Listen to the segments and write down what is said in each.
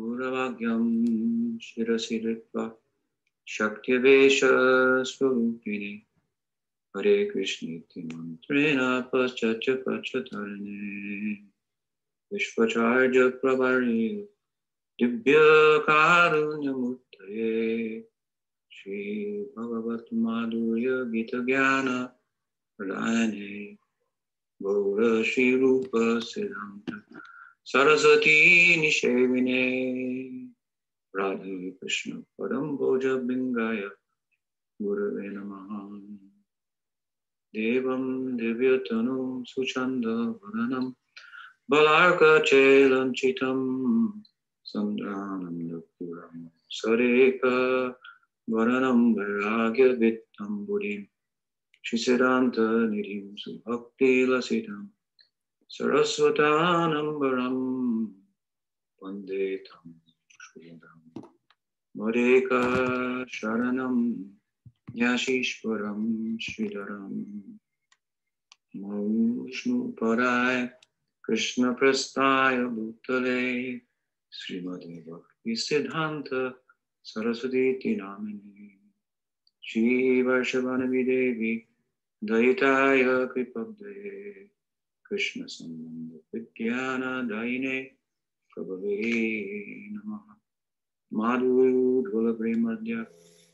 भोभाग्यं शिरसि धृत्वा शक्त्यवेशस्वरूपिणि हरे कृष्णेति मन्त्रेण पश्चाच्च पश्चतरणे विश्वचार्यप्रवर्ये दिव्यकारुण्यमूर्तये श्रीभगवत्माधुर्य गीतज्ञान प्रदायने गौरश्रीरूपसिद्धान्त सरस्वती निषेविने। राधे कृष्ण परम भोजबिङ्गाय गुरवे नमः। देवं दिव्यतनुं सुचन्दवदनं, बलार्कचेलञ्चितं सन्द्रानन्दपुरं सरेक वरणं वैराग्यवित्तं बुधिं श्रीसिद्धान्तनिधिं सुभक्तिलसितं। सरस्वतानम्बरं वंदे तं श्रीदम् मरेका शरणं ज्ञाशीश्वरं श्रीधरं विष्णुपराय कृष्णप्रस्थाय भूतले श्रीमदे भक्तिसिद्धान्त सरस्वतीति नामिनी श्रीवर्षवनविदेवी दयिताय कृपब्दये कृष्ण संबंध विज्ञान दायिने प्रभवे नमः। माधुरूढोल प्रेमद्य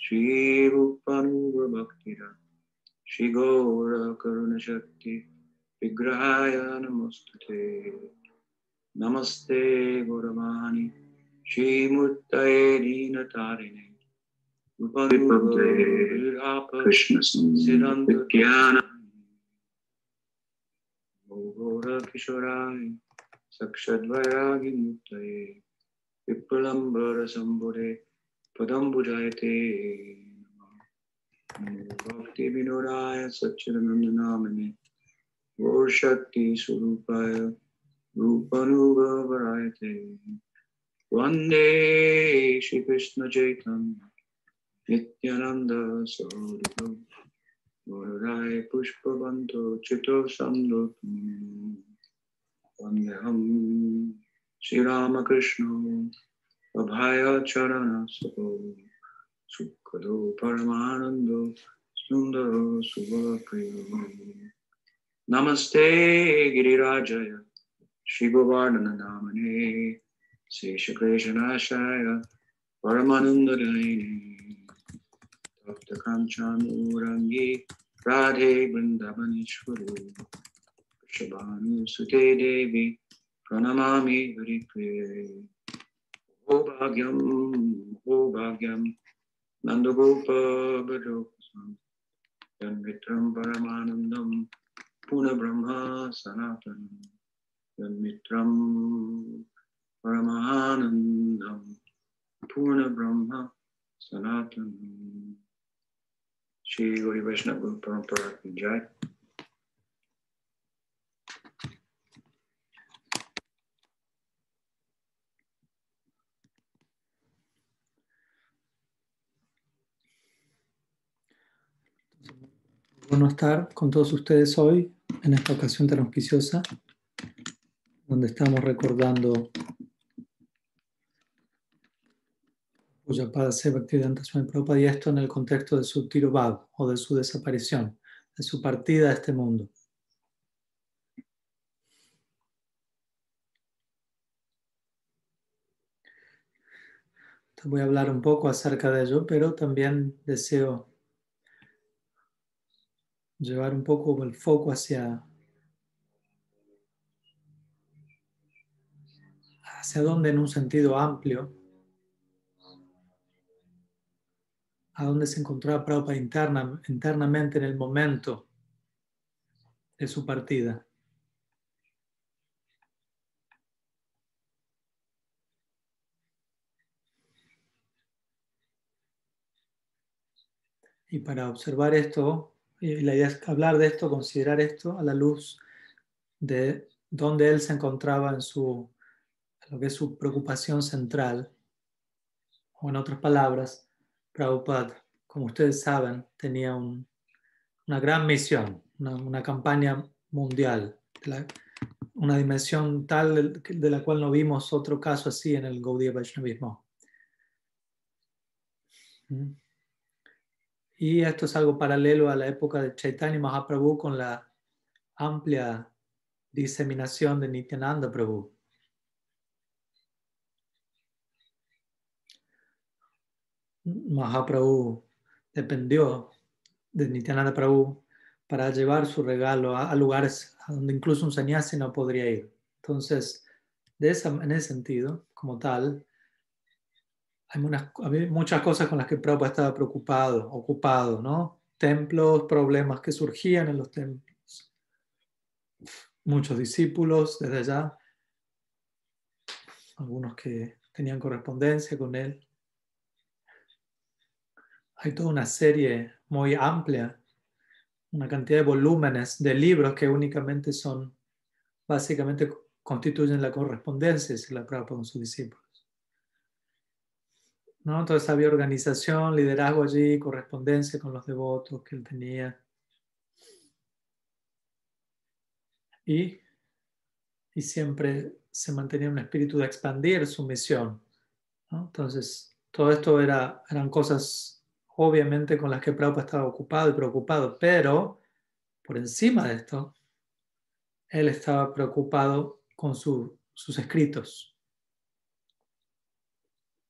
श्रीरूपानुभक्तिरा श्रीगौरकरुणशक्ति विग्रहाय नमस्तुते। नमस्ते गौरवाणी श्रीमूर्तये दीनतारिणे कृष्ण सिद्धान्त ज्ञान गौरकिशोराय सक्षद्वैरागिमुक्तये विप्लम्बरसम्बुरे पदम्बुजायते भक्तिविनोदाय सच्चिदानन्दनामिने गौरशक्तिस्वरूपाय रूपानुगवरायते वंदे श्रीकृष्णचैतन्य नित्यानन्द सौरभौ गौरराय पुष्पवन्तो चितो सन्दोत्मम् वन्देऽहं श्रीरामकृष्ण अभाय चरण सको सुखदो परमानन्दो सुन्दरो शुभप्रियो नमस्ते गिरिराजय शिववर्णननामने शेषकृष्णाशाय परमानन्ददायिने तप्तकाञ्चानूरङ्गी राधे वृन्दावनेश्वरो वृषभानुसुते देवी, प्रणमामि हरिप्रिये ओ भाग्यं ओ भाग्यं यन्मित्रं परमानन्दं पुनर्ब्रह्म सनातनं यन्मित्रं परमानन्दं पूर्णब्रह्म सनातनं श्री गौरी वैष्णव परंपरा की जय। Bueno estar con todos ustedes hoy en esta ocasión tan auspiciosa, donde estamos recordando Pujapada Bhaktivedanta Swami Prabhupada y esto en el contexto de su Tirobhav o de su desaparición, de su partida a este mundo. Voy a hablar un poco acerca de ello, pero también deseo llevar un poco el foco hacia hacia dónde en un sentido amplio a dónde se encontraba Prabhupada interna, internamente en el momento de su partida. Y para observar esto, y la idea es hablar de esto, considerar esto a la luz de dónde él se encontraba en su, lo que es su preocupación central, o en otras palabras, Prabhupada, como ustedes saben, tenía un, una gran misión, una, una campaña mundial, la, una dimensión tal de la cual no vimos otro caso así en el Gaudiya Vaishnavismo. ¿Mm? Y esto es algo paralelo a la época de Chaitanya Mahaprabhu con la amplia diseminación de Nityananda Prabhu. Mahaprabhu dependió de Nityananda Prabhu para llevar su regalo a, lugares a donde incluso un sannyasi no podría ir. Entonces, de esa, en ese sentido, como tal, hay, muchas cosas con las que Prabhupada estaba preocupado, ocupado, ¿no? Templos, problemas que surgían en los templos. Muchos discípulos desde allá, algunos que tenían correspondencia con él. Hay toda una serie muy amplia, una cantidad de volúmenes de libros que únicamente son, básicamente constituyen la correspondencia, si la Prabhupada con sus discípulos. ¿No? Entonces había organización, liderazgo allí, correspondencia con los devotos que él tenía. Y, y siempre se mantenía un espíritu de expandir su misión. Entonces, todo esto era, eran cosas obviamente con las que Prabhupada estaba ocupado y preocupado, pero por encima de esto, él estaba preocupado con sus escritos.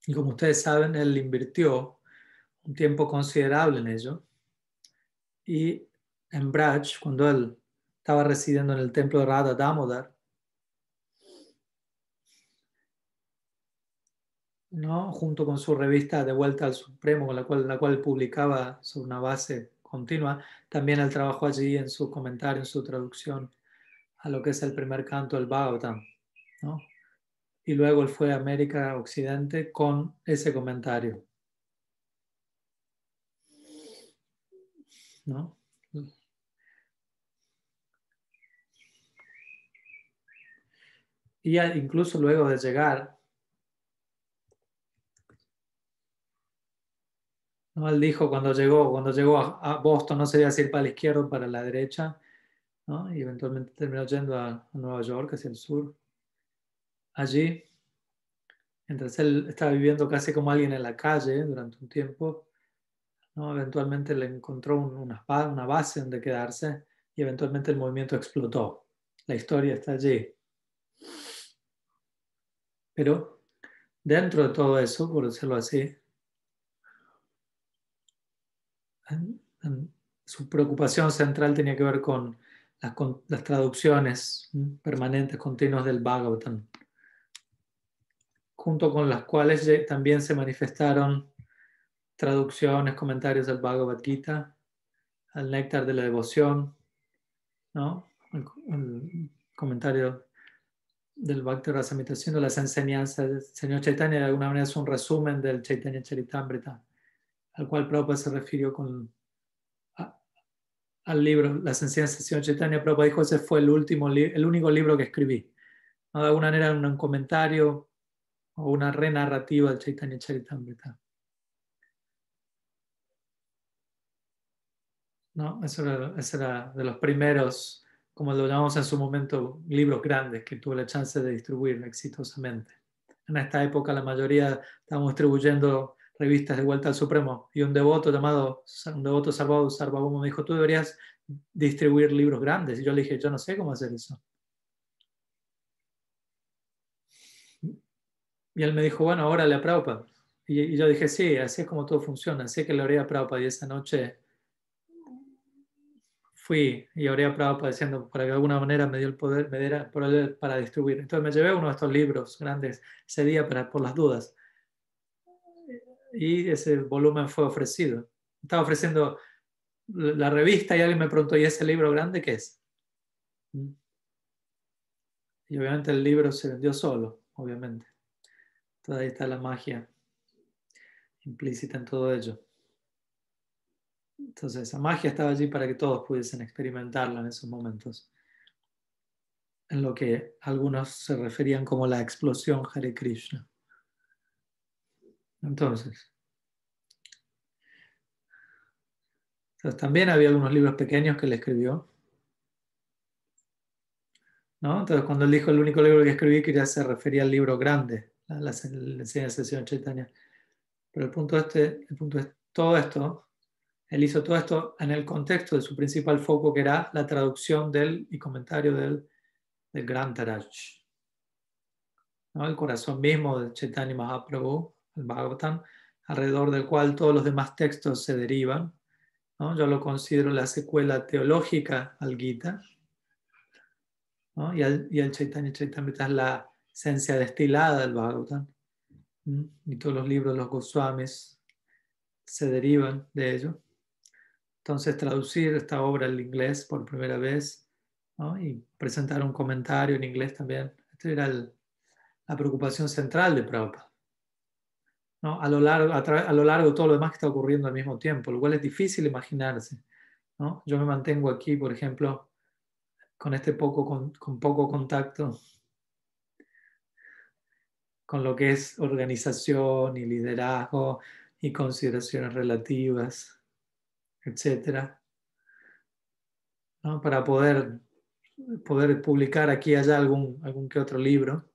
Y como ustedes saben, él invirtió un tiempo considerable en ello. Y en Braj, cuando él estaba residiendo en el templo de Radha Damodar, ¿no? junto con su revista De Vuelta al Supremo, con la cual, la cual publicaba sobre una base continua, también él trabajó allí en su comentario, en su traducción a lo que es el primer canto del Bhagavatam. ¿no? Y luego él fue a América Occidente con ese comentario. ¿No? Y incluso luego de llegar, ¿no? él dijo cuando llegó, cuando llegó a, Boston no se iba a ir para la izquierda o para la derecha, ¿no? y eventualmente terminó yendo a Nueva York, hacia el sur allí, mientras él estaba viviendo casi como alguien en la calle durante un tiempo, ¿no? eventualmente le encontró una, una base donde quedarse y eventualmente el movimiento explotó. La historia está allí. Pero dentro de todo eso, por decirlo así, su preocupación central tenía que ver con las, con las traducciones permanentes, continuas del Bhagavatam junto con las cuales también se manifestaron traducciones, comentarios del Bhagavad Gita, al néctar de la devoción, ¿no? el, comentario del Bhakti Rasamrita, haciendo las enseñanzas del Señor Chaitanya, de alguna manera es un resumen del Chaitanya Charitamrita, al cual Prabhupada se refirió con, al libro, las enseñanzas del Señor Chaitanya. Prabhupada dijo, ese fue el, último el único libro que escribí. De alguna manera, un comentario o una renarrativa del Chaitanya Charitamrita. ¿No? Eso era, de los primeros, como lo llamamos en su momento, libros grandes que tuve la chance de distribuir exitosamente. En esta época la mayoría estábamos distribuyendo revistas de vuelta al Supremo y un devoto llamado, un devoto salvado Sarvabhauma me dijo, tú deberías distribuir libros grandes. Y yo le dije, yo no sé cómo hacer eso. Y él me dijo, bueno, órale a Prabhupada. Y, yo dije, sí, así es como todo funciona. Así que le oré a Prabhupada y esa noche fui y oré a Prabhupada diciendo para que de alguna manera me dio el poder, me diera para distribuir. Entonces me llevé uno de estos libros grandes ese día para, por las dudas. Y ese volumen fue ofrecido. Estaba ofreciendo la revista y alguien me preguntó, ¿y ese libro grande qué es? Y obviamente el libro se vendió solo, obviamente. Ahí está la magia implícita en todo ello. Entonces, esa magia estaba allí para que todos pudiesen experimentarla en esos momentos. En lo que algunos se referían como la explosión Hare Krishna. Entonces, entonces, también había algunos libros pequeños que él escribió. ¿no? Entonces, cuando él dijo el único libro que escribí, quería se refería al libro grande la, la, enseñanza del Chaitanya. Pero el punto, este, el punto es todo esto, él hizo todo esto en el contexto de su principal foco, que era la traducción del y comentario del, del Gran Taraj. ¿No? El corazón mismo de Chaitanya Mahaprabhu, el Bhagavatam, alrededor del cual todos los demás textos se derivan. ¿no? Yo lo considero la secuela teológica al Gita. ¿no? Y, el, y el Chaitanya Chaitamrita es la esencia destilada del Bhagavatam. Y todos los libros de los Goswamis se derivan de ello. Entonces, traducir esta obra al inglés por primera vez ¿no? y presentar un comentario en inglés también. Esta era el, la preocupación central de Prabhupada. ¿no? A, lo largo, a, a, lo largo de todo lo demás que está ocurriendo al mismo tiempo, lo cual es difícil imaginarse. ¿no? Yo me mantengo aquí, por ejemplo, con este poco, con, con poco contacto con lo que es organización y liderazgo y consideraciones relativas, etc. Para poder, poder publicar aquí y allá algún, algún que otro libro.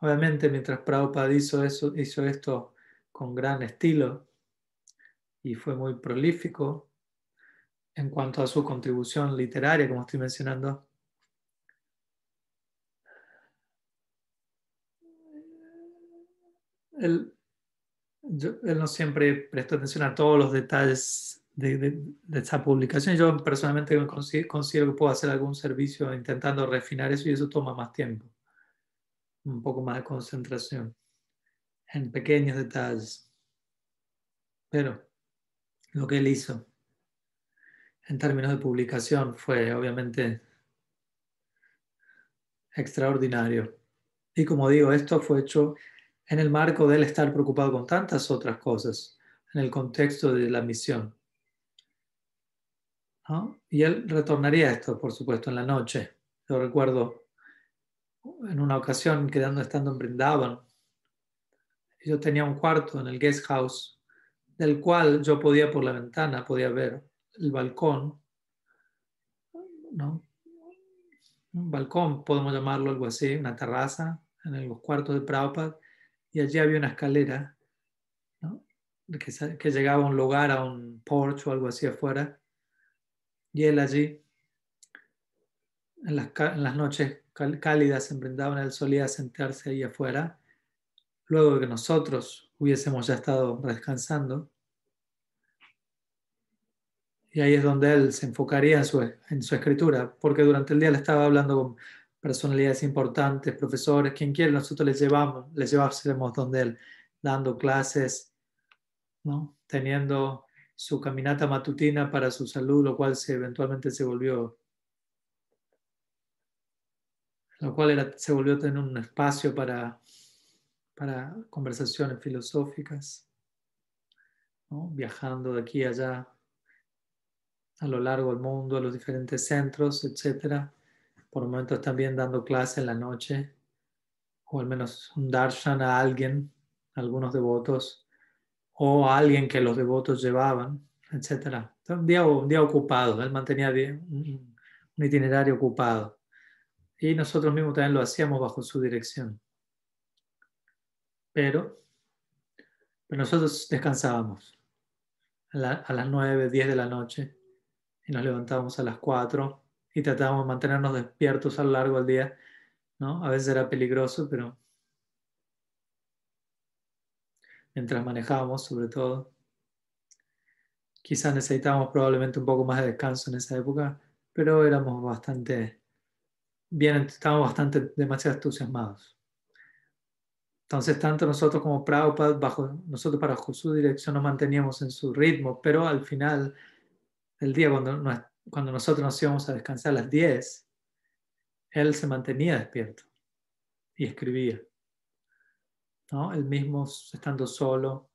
Obviamente, mientras Prabhupada hizo, eso, hizo esto con gran estilo y fue muy prolífico en cuanto a su contribución literaria, como estoy mencionando, él, él no siempre prestó atención a todos los detalles de, de, de esta publicación. Yo personalmente considero, que puedo hacer algún servicio intentando refinar eso y eso toma más tiempo, un poco más de concentración en pequeños detalles. Pero lo que él hizo en términos de publicación fue obviamente extraordinario. Y como digo, esto fue hecho en el marco de él estar preocupado con tantas otras cosas, en el contexto de la misión. ¿no? Y él retornaría a esto, por supuesto, en la noche. Yo recuerdo en una ocasión, quedando estando en Brindavan, yo tenía un cuarto en el guest house, del cual yo podía por la ventana, podía ver el balcón, ¿no? Un balcón, podemos llamarlo algo así, una terraza en los cuartos de Prabhupada, y allí había una escalera que, llegaba a un lugar, a un porche o algo así afuera. Y él allí, en las, en las noches cálidas, en Brindavan, él solía sentarse ahí afuera. Luego de que nosotros hubiésemos ya estado descansando. Y ahí es donde él se enfocaría en su, en su escritura, porque durante el día le estaba hablando con personalidades importantes, profesores, quien quiera, nosotros les llevamos, les llevamos donde él, dando clases, ¿no? teniendo su caminata matutina para su salud, lo cual se, eventualmente se volvió, lo cual se volvió a tener un espacio para, para conversaciones filosóficas, ¿no? viajando de aquí allá, a lo largo del mundo, a los diferentes centros, etcétera por momentos también dando clase en la noche, o al menos un darshan a alguien, algunos devotos, o a alguien que los devotos llevaban, etc. Un día, ocupado, él mantenía un, itinerario ocupado. Y nosotros mismos también lo hacíamos bajo su dirección. Pero, nosotros descansábamos a, a las 9, 10 de la noche y nos levantábamos a las 4 y tratábamos de mantenernos despiertos a lo largo del día, ¿no? A veces era peligroso, pero mientras manejábamos, sobre todo, quizás necesitábamos probablemente un poco más de descanso en esa época, pero éramos bastante bien, estábamos bastante demasiado entusiasmados. Entonces, tanto nosotros como Prabhupada, bajo, nosotros para su dirección nos manteníamos en su ritmo, pero al final del día, cuando cuando nosotros nos íbamos a descansar a las 10, él se mantenía despierto y escribía. ¿no? Él mismo estando solo.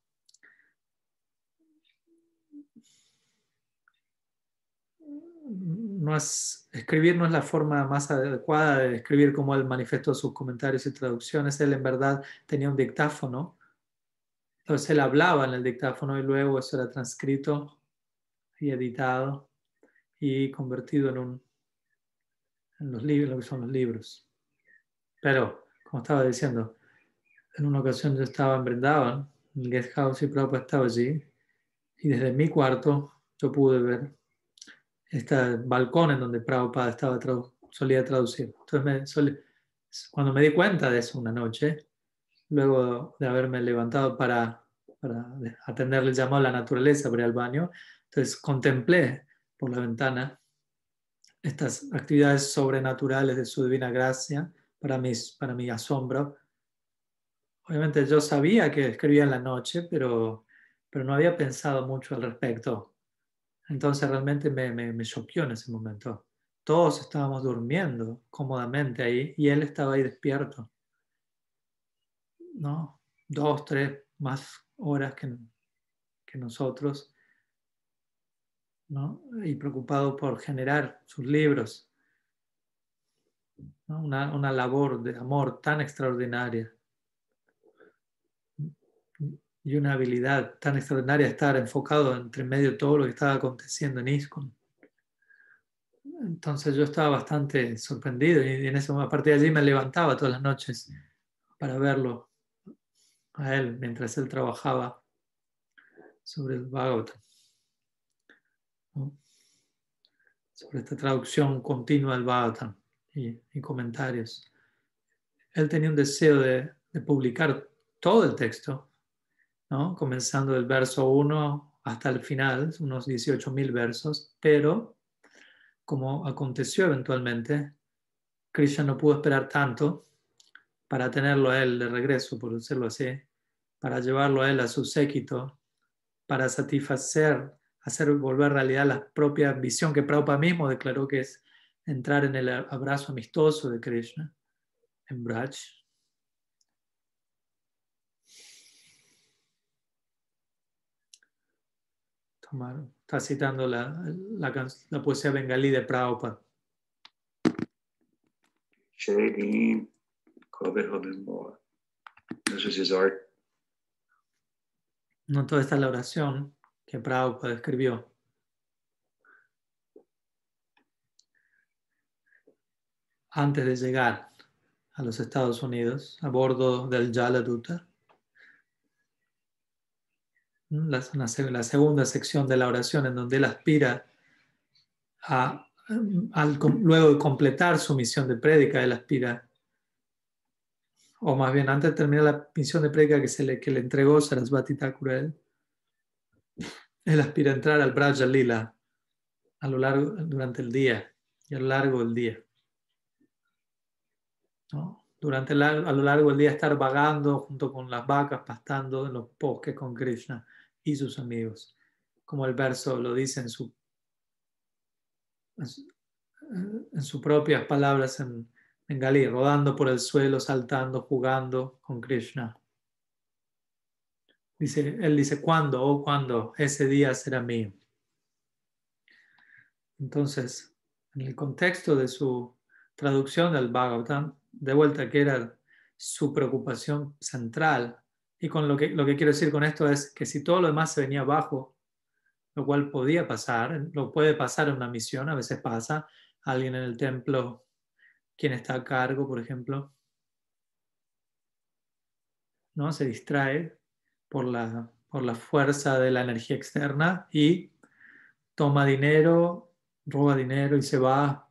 No es, escribir no es la forma más adecuada de escribir como él manifestó sus comentarios y traducciones. Él en verdad tenía un dictáfono. Entonces él hablaba en el dictáfono y luego eso era transcrito y editado y convertido en, un, en los libros, lo que son los libros. Pero, como estaba diciendo, en una ocasión yo estaba en Brindavan, en el guest house y Prabhupada estaba allí, y desde mi cuarto yo pude ver este balcón en donde Prabhupada estaba solía traducir. Entonces, me, cuando me di cuenta de eso una noche, luego de haberme levantado para, para atenderle el llamado a la naturaleza para ir al baño, entonces contemplé por la ventana estas actividades sobrenaturales de su divina gracia para, mis, para mi asombro. Obviamente yo sabía que escribía en la noche, pero, no había pensado mucho al respecto. Entonces realmente me, me, choqueó en ese momento. Todos estábamos durmiendo cómodamente ahí y él estaba ahí despierto. ¿No? Dos, tres más horas que nosotros y preocupado por generar sus libros. Una, una, labor de amor tan extraordinaria y una habilidad tan extraordinaria estar enfocado entre medio de todo lo que estaba aconteciendo en ISKCON. Entonces yo estaba bastante sorprendido y en ese, a partir de allí me levantaba todas las noches para verlo a él mientras él trabajaba sobre el Bhagavatam sobre esta traducción continua del Bhagavatam y, comentarios. Él tenía un deseo de, publicar todo el texto, ¿no? comenzando del verso 1 hasta el final, unos 18.000 versos, pero como aconteció eventualmente, Krishna no pudo esperar tanto para tenerlo a él de regreso, por decirlo así, para llevarlo a él a su séquito, para satisfacer hacer volver realidad la propia visión que Prabhupada mismo declaró que es entrar en el abrazo amistoso de Krishna en Braj. está citando la, la, la, poesía bengalí de Prabhupada. No, toda esta la oración que Prabhupada escribió. Antes de llegar a los Estados Unidos, a bordo del Jaladuta, la, la segunda sección de la oración en donde él aspira a, luego de completar su misión de prédica, él aspira, o más bien antes de terminar la misión de prédica que, se le, que le entregó Sarasvati Thakur él aspira a entrar al Braja Lila a lo largo, durante el día y a lo largo del día. Durante a lo largo del día estar vagando junto con las vacas, pastando en los bosques con Krishna y sus amigos. Como el verso lo dice en su en sus propias palabras en, en Galí, rodando por el suelo, saltando, jugando con Krishna. Dice, él dice, ¿cuándo? oh, cuándo ese día será mío. Entonces, en el contexto de su traducción del Bhagavatam, de vuelta que era su preocupación central, y con lo que, lo que quiero decir con esto es que si todo lo demás se venía abajo, lo cual podía pasar, lo puede pasar en una misión, a veces pasa, alguien en el templo, quien está a cargo, por ejemplo, ¿no? se distrae por la, por la fuerza de la energía externa y toma dinero, roba dinero y se va.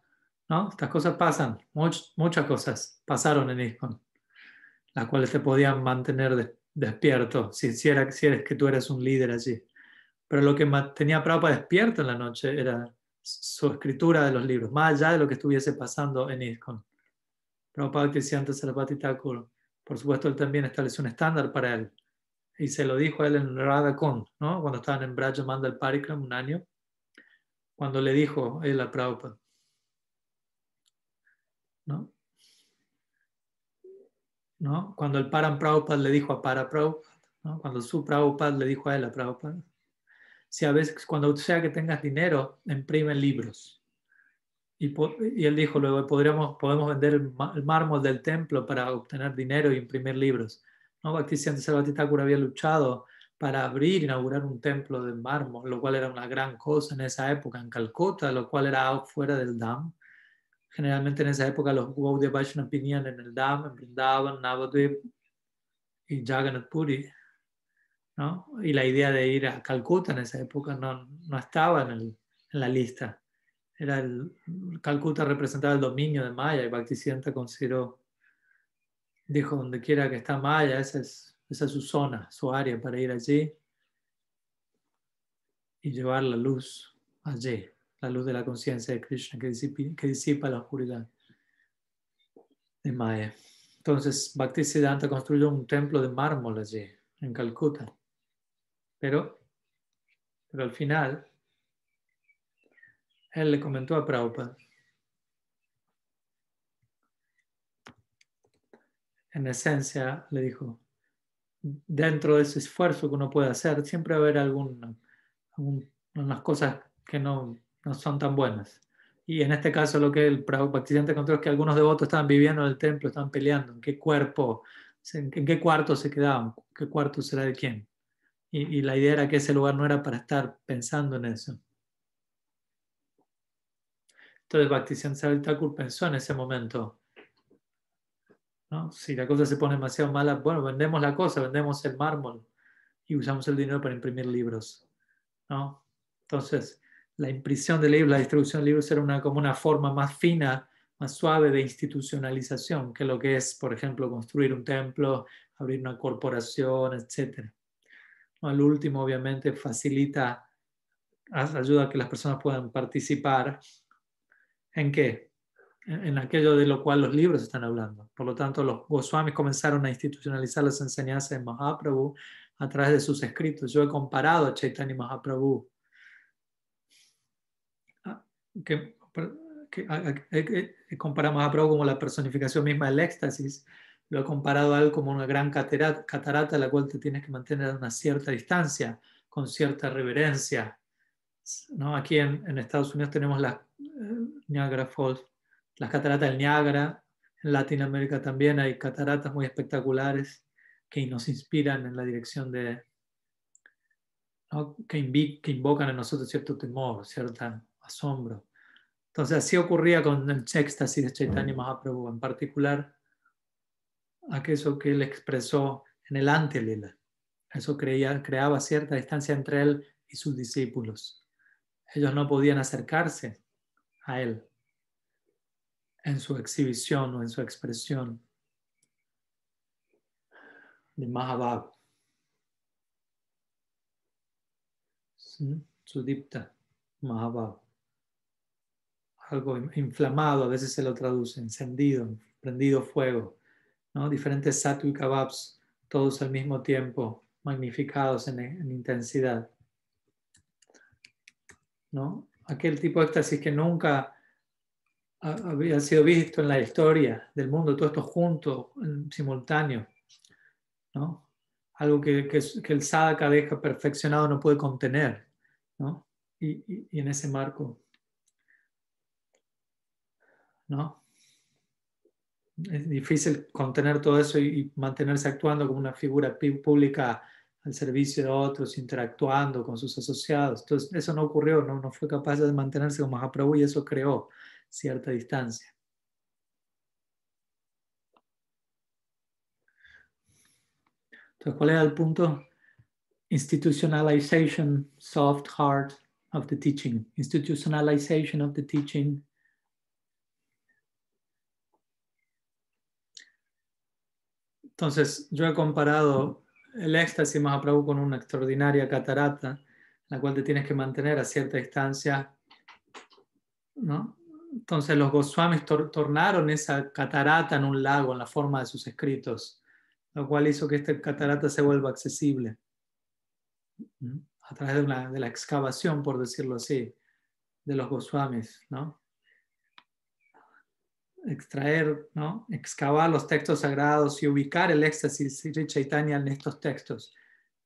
¿no? Estas cosas pasan, muchas cosas pasaron en ISKCON, las cuales te podían mantener despierto, si, si, eres que tú eres un líder allí. Pero lo que tenía Prabhupada despierto en la noche era su escritura de los libros, más allá de lo que estuviese pasando en ISKCON. Prabhupada Cristiano Sarapati Thakur, por supuesto, él también estableció un estándar para él y se lo dijo a él en Radhakund, ¿no? cuando estaban en Braja Mandal Parikram un año, cuando le dijo él a Prabhupada. ¿no? ¿no? Cuando el Param Prabhupada le dijo a Para Prabhupada, ¿no? cuando su Prabhupada le dijo a él a Prabhupada, si a veces, cuando sea que tengas dinero, imprime libros. Y, y él dijo luego, podríamos, podemos vender el mármol del templo para obtener dinero y imprimir libros. ¿No? Bhaktisiddhanta Sarvati Thakur había luchado para abrir, inaugurar un templo de mármol, lo cual era una gran cosa en esa época en Calcuta, lo cual era fuera del Dam. Generalmente en esa época los Gaudiya Vaishnava vinían en el Dham, en Vrindavan, Navadvip y Jagannath Puri. ¿no? Y la idea de ir a Calcuta en esa época no, no estaba en, el, en, la lista. Era el, Calcuta representaba el dominio de Maya y Bhaktisiddhanta consideró, dijo, donde quiera que está Maya, esa es, esa es su zona, su área para ir allí y llevar la luz allí la luz de la conciencia de Krishna que disipa, que disipa, la oscuridad de Maya. Entonces, Bhaktisiddhanta construyó un templo de mármol allí, en Calcuta. Pero, pero al final, él le comentó a Prabhupada, en esencia, le dijo, dentro de ese esfuerzo que uno puede hacer, siempre va a haber alguna, algunas cosas que no, no son tan buenas. Y en este caso lo que el practicante encontró es que algunos devotos estaban viviendo en el templo, estaban peleando, en qué cuerpo, en qué cuarto se quedaban, qué cuarto será de quién. Y, la idea era que ese lugar no era para estar pensando en eso. Entonces Bhaktisiddhanta Thakur pensó en ese momento, ¿no? si la cosa se pone demasiado mala, bueno, vendemos la cosa, vendemos el mármol y usamos el dinero para imprimir libros. ¿no? Entonces, la impresión de libros, la distribución de libros era una, como una forma más fina, más suave de institucionalización que lo que es, por ejemplo, construir un templo, abrir una corporación, etc. Al último, obviamente, facilita, ayuda a que las personas puedan participar. ¿En qué? En aquello de lo cual los libros están hablando. Por lo tanto, los Goswamis comenzaron a institucionalizar las enseñanzas de Mahaprabhu a través de sus escritos. Yo he comparado a Chaitanya Mahaprabhu que, comparamos a Prabhu como la personificación misma del éxtasis, lo he comparado a él como una gran catarata, catarata a la cual te tienes que mantener a una cierta distancia, con cierta reverencia. ¿no? Aquí en, en, Estados Unidos tenemos las eh, Niagara Falls, las cataratas del Niágara, en Latinoamérica también hay cataratas muy espectaculares que nos inspiran en la dirección de, que, que invocan en nosotros cierto temor, cierta asombro. Entonces así ocurría con el éxtasis de Chaitanya Mahaprabhu, en particular aquello que él expresó en el Antelila. Eso creía, creaba cierta distancia entre él y sus discípulos. Ellos no podían acercarse a él en su exhibición o en su expresión de Mahabhav. Su dipta, Mahabhav algo inflamado, a veces se lo traduce, encendido, prendido fuego, ¿no? diferentes sattvic kebabs, todos al mismo tiempo, magnificados en, en, intensidad. ¿no? Aquel tipo de éxtasis que nunca había sido visto en la historia del mundo, todo esto junto, en simultáneo. ¿no? Algo que, que, que, el sadhaka deja perfeccionado no puede contener. ¿no? Y, y, y en ese marco ¿no? Es difícil contener todo eso y, mantenerse actuando como una figura pública al servicio de otros, interactuando con sus asociados. Entonces, eso no ocurrió, no, no fue capaz de mantenerse como Mahaprabhu y eso creó cierta distancia. Entonces, ¿cuál era el punto? Institutionalization, soft heart of the teaching. Institutionalization of the teaching Entonces, yo he comparado el éxtasis Mahaprabhu con una extraordinaria catarata, la cual te tienes que mantener a cierta distancia. ¿no? Entonces, los Goswamis tornaron esa catarata en un lago en la forma de sus escritos, lo cual hizo que esta catarata se vuelva accesible a través de, una, de la excavación, por decirlo así, de los Goswamis. ¿no? extraer, ¿no? excavar los textos sagrados y ubicar el éxtasis de Chaitanya en estos textos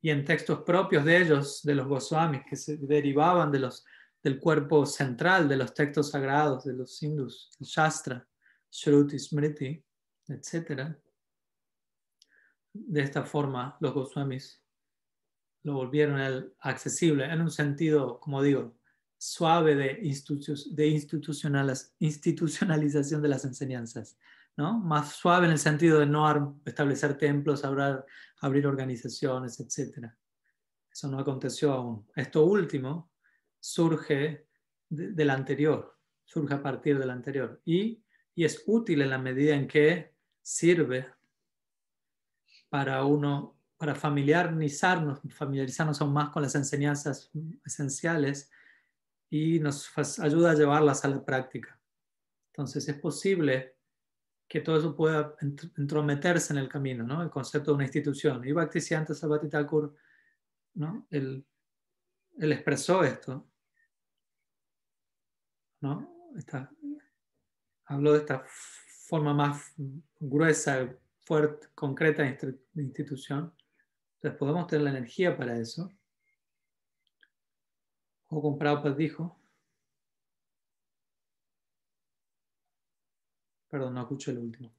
y en textos propios de ellos, de los Goswamis, que se derivaban de los, del cuerpo central de los textos sagrados de los hindus, el Shastra, Shruti, Smriti, etc. De esta forma, los Goswamis lo volvieron accesible en un sentido, como digo, suave de, de institucionalización de las enseñanzas, ¿no? Más suave en el sentido de no establecer templos, abrir, abrir organizaciones, etc. Eso no aconteció aún. Esto último surge del anterior, surge a partir del anterior y, y es útil en la medida en que sirve para uno para familiarizarnos, familiarizarnos aún más con las enseñanzas esenciales y nos ayuda a llevarlas a la práctica. Entonces es posible que todo eso pueda entrometerse en el camino, ¿no? El concepto de una institución. Y Bhaktisiddhanta Sarvati Thakur, ¿no? Él, él, expresó esto, ¿no? Habló de esta forma más gruesa, fuerte, concreta de institución. Entonces podemos tener la energía para eso. O con Prabhupada dijo, perdón, no escuché el último.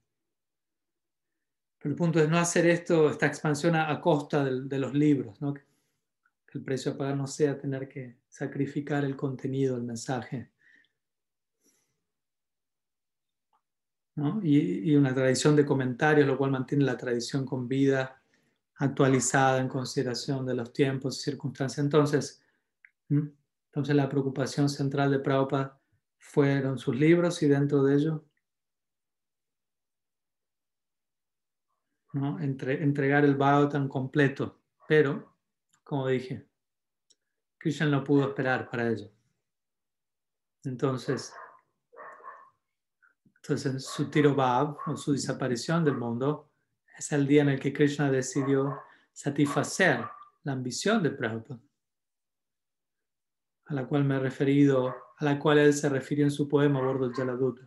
Pero el punto es no hacer esto, esta expansión a, costa de, los libros, ¿no? El precio a pagar no sea tener que sacrificar el contenido, el mensaje. ¿no? Y, una tradición de comentarios, lo cual mantiene la tradición con vida actualizada en consideración de los tiempos y circunstancias. Entonces, entonces la preocupación central de Prabhupada fueron sus libros y dentro de ellos ¿no? Entre, entregar el Bhagavatam completo. Pero, como dije, Krishna no pudo esperar para ello. Entonces, entonces su tiro o su desaparición del mundo es el día en el que Krishna decidió satisfacer la ambición de Prabhupada, a la cual me he referido, a la cual él se refirió en su poema Bordo Jaladuta.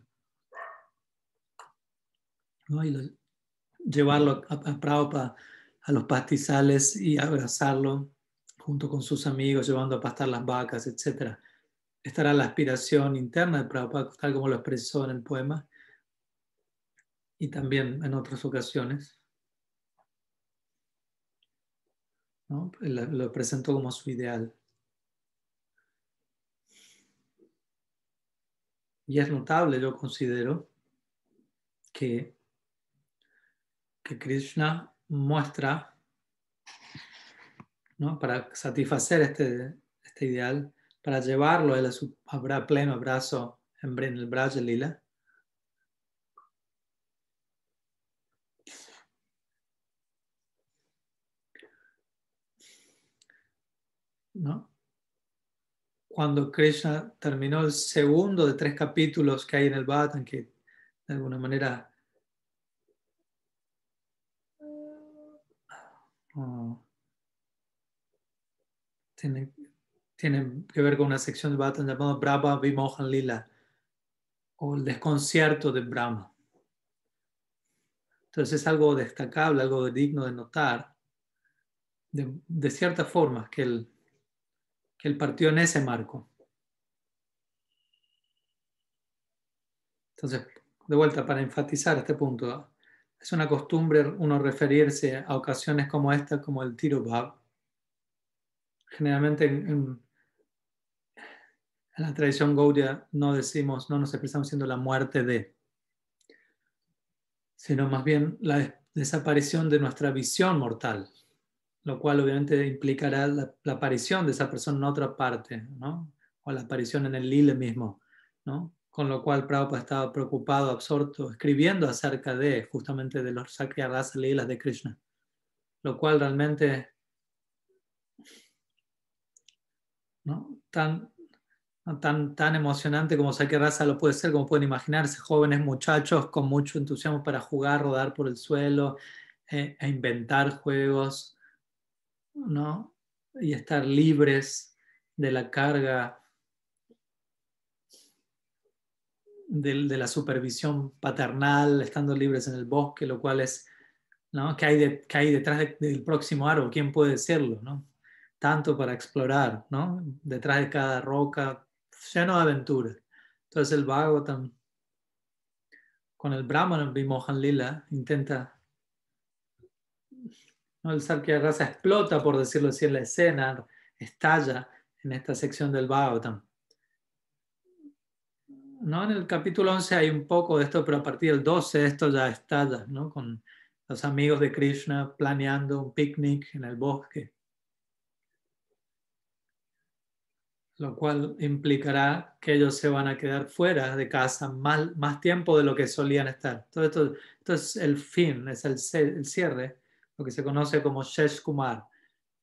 llevarlo a, a Prabhupada a los pastizales y abrazarlo junto con sus amigos, llevando a pastar las vacas, etc. Estará la aspiración interna de Prabhupada, tal como lo expresó en el poema, y también en otras ocasiones. Lo presentó como su ideal. Y es notable, yo considero, que, que Krishna muestra, ¿no? para satisfacer este, este ideal, para llevarlo a, su, pleno abrazo en el Braja Lila, ¿no? Cuando Krishna terminó el segundo de tres capítulos que hay en el Bhagavatam, que de alguna manera oh, tiene, que ver con una sección del Bhagavatam llamada Brahma Vimohan Lila, o el desconcierto de Brahma. Entonces es algo destacable, algo digno de notar, de, de cierta forma, que el, que él partió en ese marco. Entonces, de vuelta, para enfatizar este punto, es una costumbre uno referirse a ocasiones como esta como el tiro bab. Generalmente en, la tradición Gaudia no decimos, no nos expresamos diciendo la muerte de, sino más bien la desaparición de nuestra visión mortal lo cual obviamente implicará la, aparición de esa persona en otra parte, ¿no? o la aparición en el lile mismo, ¿no? Con lo cual Prabhupada estaba preocupado, absorto, escribiendo acerca de justamente de los Sakya Rasa Lilas de Krishna, lo cual realmente ¿no? tan, tan, tan emocionante como Sakya Rasa lo puede ser, como pueden imaginarse, jóvenes muchachos con mucho entusiasmo para jugar, rodar por el suelo, eh, e inventar juegos, ¿no? y estar libres de la carga de, la supervisión paternal, estando libres en el bosque, lo cual es, ¿no? ¿Qué hay, hay detrás del próximo árbol? ¿Quién puede serlo? ¿no? Tanto para explorar, ¿no? Detrás de cada roca, lleno de aventuras. Entonces el Bhagavatam, con el Brahman Vimohan Lila, intenta ¿no? El Sakya Rasa explota, por decirlo así, en la escena, estalla en esta sección del Bhagavatam. ¿No? En el capítulo 11 hay un poco de esto, pero a partir del 12 esto ya estalla, ¿no? Con los amigos de Krishna planeando un picnic en el bosque. Lo cual implicará que ellos se van a quedar fuera de casa más, más tiempo de lo que solían estar. Todo esto, esto es el fin, es el, el cierre, lo que se conoce como Shesh Kumar,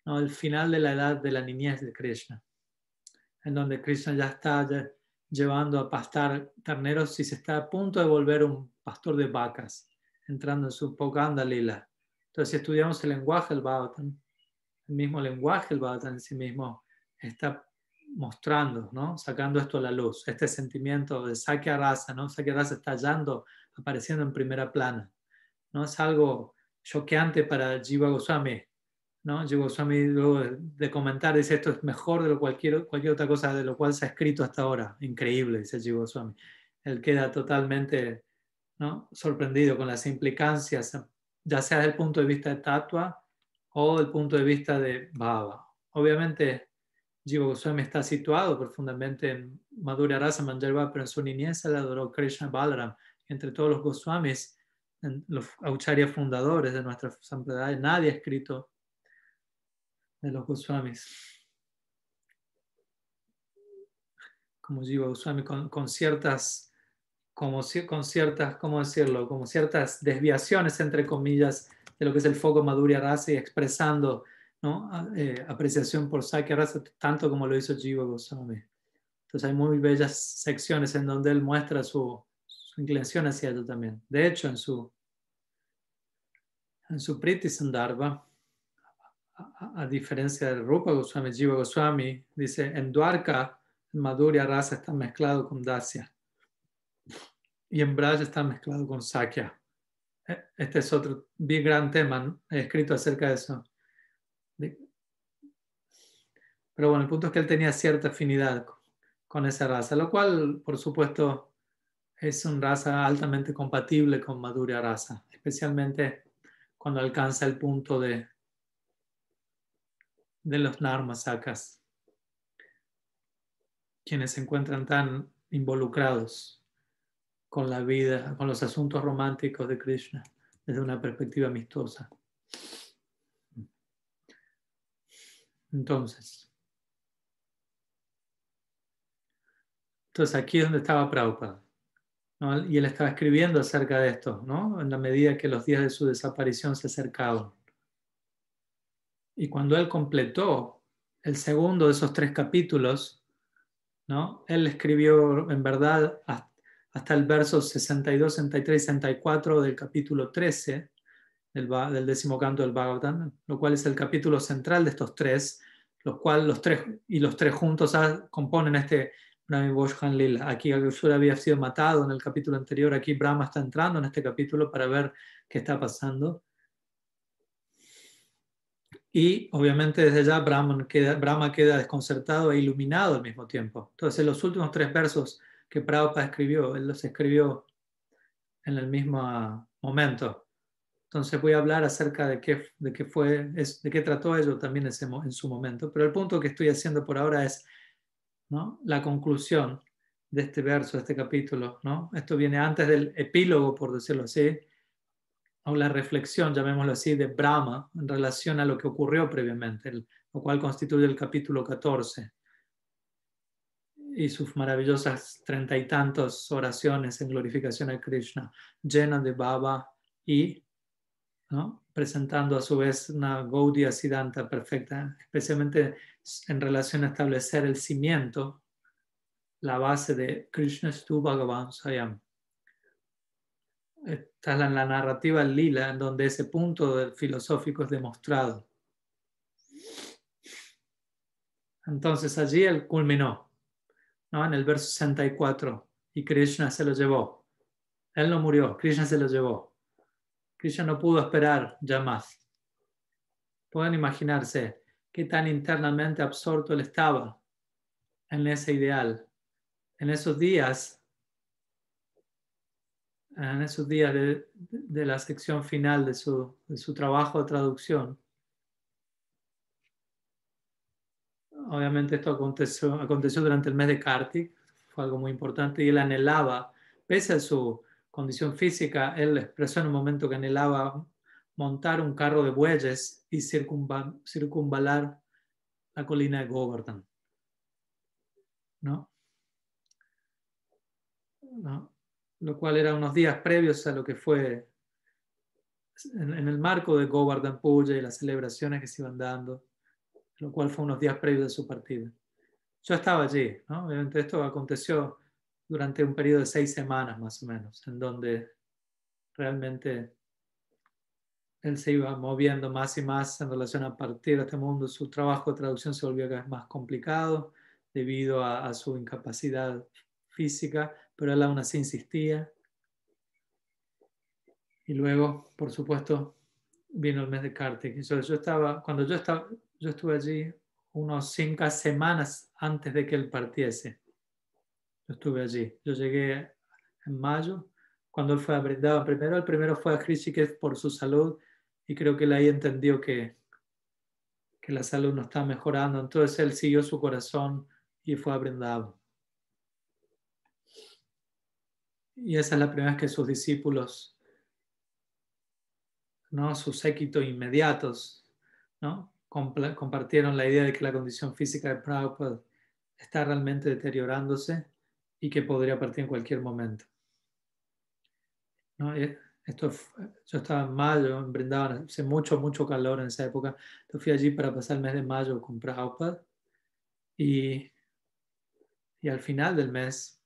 ¿no? el final de la edad de la niñez de Krishna, en donde Krishna ya está llevando a pastar terneros y se está a punto de volver un pastor de vacas entrando en su Poganda Lila. Entonces, si estudiamos el lenguaje del Bhagavatam, el mismo lenguaje del Bhagavatam en sí mismo está mostrando, ¿no? sacando esto a la luz, este sentimiento de Sakya Rasa, ¿no? Sakya Rasa está hallando, apareciendo en primera plana. ¿no? Es algo choqueante para Jiva Goswami. ¿No? Goswami, luego de, comentar, dice esto es mejor de lo cualquier, cualquier otra cosa de lo cual se ha escrito hasta ahora. Increíble, dice Jiva Goswami. Él queda totalmente ¿no? sorprendido con las implicancias, ya sea desde el punto de vista de Tatua o del punto de vista de Baba. Obviamente, Jiva Goswami está situado profundamente en Madhurya Rasa Manjalva, pero en su niñez él adoró Krishna Balaram. Entre todos los Goswamis, los Aucharya fundadores de nuestra sampradaya, nadie ha escrito de los Goswamis. Como Jiva Goswami, con, con ciertas como con ciertas, ¿cómo decirlo? Como ciertas desviaciones, entre comillas, de lo que es el foco Madhurya Rasa y expresando ¿no? Eh, apreciación por Sakya Rasa, tanto como lo hizo Jiva Goswami. Entonces hay muy bellas secciones en donde él muestra su, su inclinación hacia ello también. De hecho, en su, en su Priti Sandarbha, a, diferencia de Rupa Goswami, Jiva Goswami, dice, en Dwarka, Madhurya Rasa está mezclado con Dasya y en Braj está mezclado con Sakya. E, este es otro bien gran tema, he escrito acerca de eso. Pero bueno, el punto es que él tenía cierta afinidad con esa raza, lo cual, por supuesto, es una raza altamente compatible con Madhurya raza, especialmente cuando alcanza el punto de, de los Narmasakas, quienes se encuentran tan involucrados con la vida, con los asuntos románticos de Krishna desde una perspectiva amistosa. Entonces, entonces aquí es donde estaba Prabhupada. Y él estaba escribiendo acerca de esto, ¿no? En la medida que los días de su desaparición se acercaban. Y cuando él completó el segundo de esos tres capítulos, ¿no? Él escribió en verdad hasta el verso 62, 63, 64 del capítulo 13 del, del décimo canto del Bhagavatam, lo cual es el capítulo central de estos tres, los cuales los tres y los tres juntos componen este Brahmi Lila. Aquí Agashura había sido matado en el capítulo anterior, aquí Brahma está entrando en este capítulo para ver qué está pasando. Y obviamente desde ya Brahma queda, desconcertado e iluminado al mismo tiempo. Entonces, los últimos tres versos que Prabhupada escribió, él los escribió en el mismo momento. Entonces voy a hablar acerca de qué, de qué fue, de qué trató ello también en su momento. Pero el punto que estoy haciendo por ahora es ¿no? la conclusión de este verso, de este capítulo. ¿no? Esto viene antes del epílogo, por decirlo así, o la reflexión, llamémoslo así, de Brahma en relación a lo que ocurrió previamente, lo cual constituye el capítulo 14 y sus maravillosas treinta y tantas oraciones en glorificación a Krishna, llenas de baba y presentando a su vez una Gaudiya Siddhanta perfecta, especialmente en relación a establecer el cimiento, la base de Krishna Stu Bhagavan Sayam. Esta es la, la narrativa lila en donde ese punto filosófico es demostrado. Entonces allí él culminó ¿no? en el verso 64, y Krishna se lo llevó. Él no murió, Krishna se lo llevó. Krishna no pudo esperar ya más. Pueden imaginarse qué tan internamente absorto él estaba en ese ideal. En esos días, en esos días de, de la sección final de su, de su trabajo de traducción, obviamente esto aconteció, aconteció durante el mes de Kartik, fue algo muy importante y él anhelaba, pese a su condición física, él expresó en un momento que anhelaba montar un carro de bueyes y circunvalar la colina de Govardhan. ¿No? ¿No? Lo cual era unos días previos a lo que fue en, el marco de Govardhan Puja y las celebraciones que se iban dando, lo cual fue unos días previos de su partida. Yo estaba allí, ¿no? Obviamente esto aconteció durante un periodo de seis semanas más o menos, en donde realmente él se iba moviendo más y más en relación a partir de este mundo. Su trabajo de traducción se volvió cada vez más complicado debido a, a su incapacidad física, pero él aún así insistía. Y luego, por supuesto, vino el mes de Kartik. Yo, yo estaba, cuando yo, estaba, yo estuve allí unos cinco semanas antes de que él partiese. Yo estuve allí. Yo llegué en mayo, cuando él fue a Brindavan. Primero, el primero fue a Krishikev por su salud y creo que él ahí entendió que, que la salud no estaba mejorando. Entonces él siguió su corazón y fue a Brindavan. Y esa es la primera vez que sus discípulos ¿no? sus séquitos inmediatos, ¿no? compartieron la idea de que la condición física de Prabhupada está realmente deteriorándose y que podría partir en cualquier momento. ¿No? Esto, yo estaba en mayo, en Brindavan, hace mucho, mucho calor en esa época. Yo fui allí para pasar el mes de mayo con Prabhupada y, y al final del mes,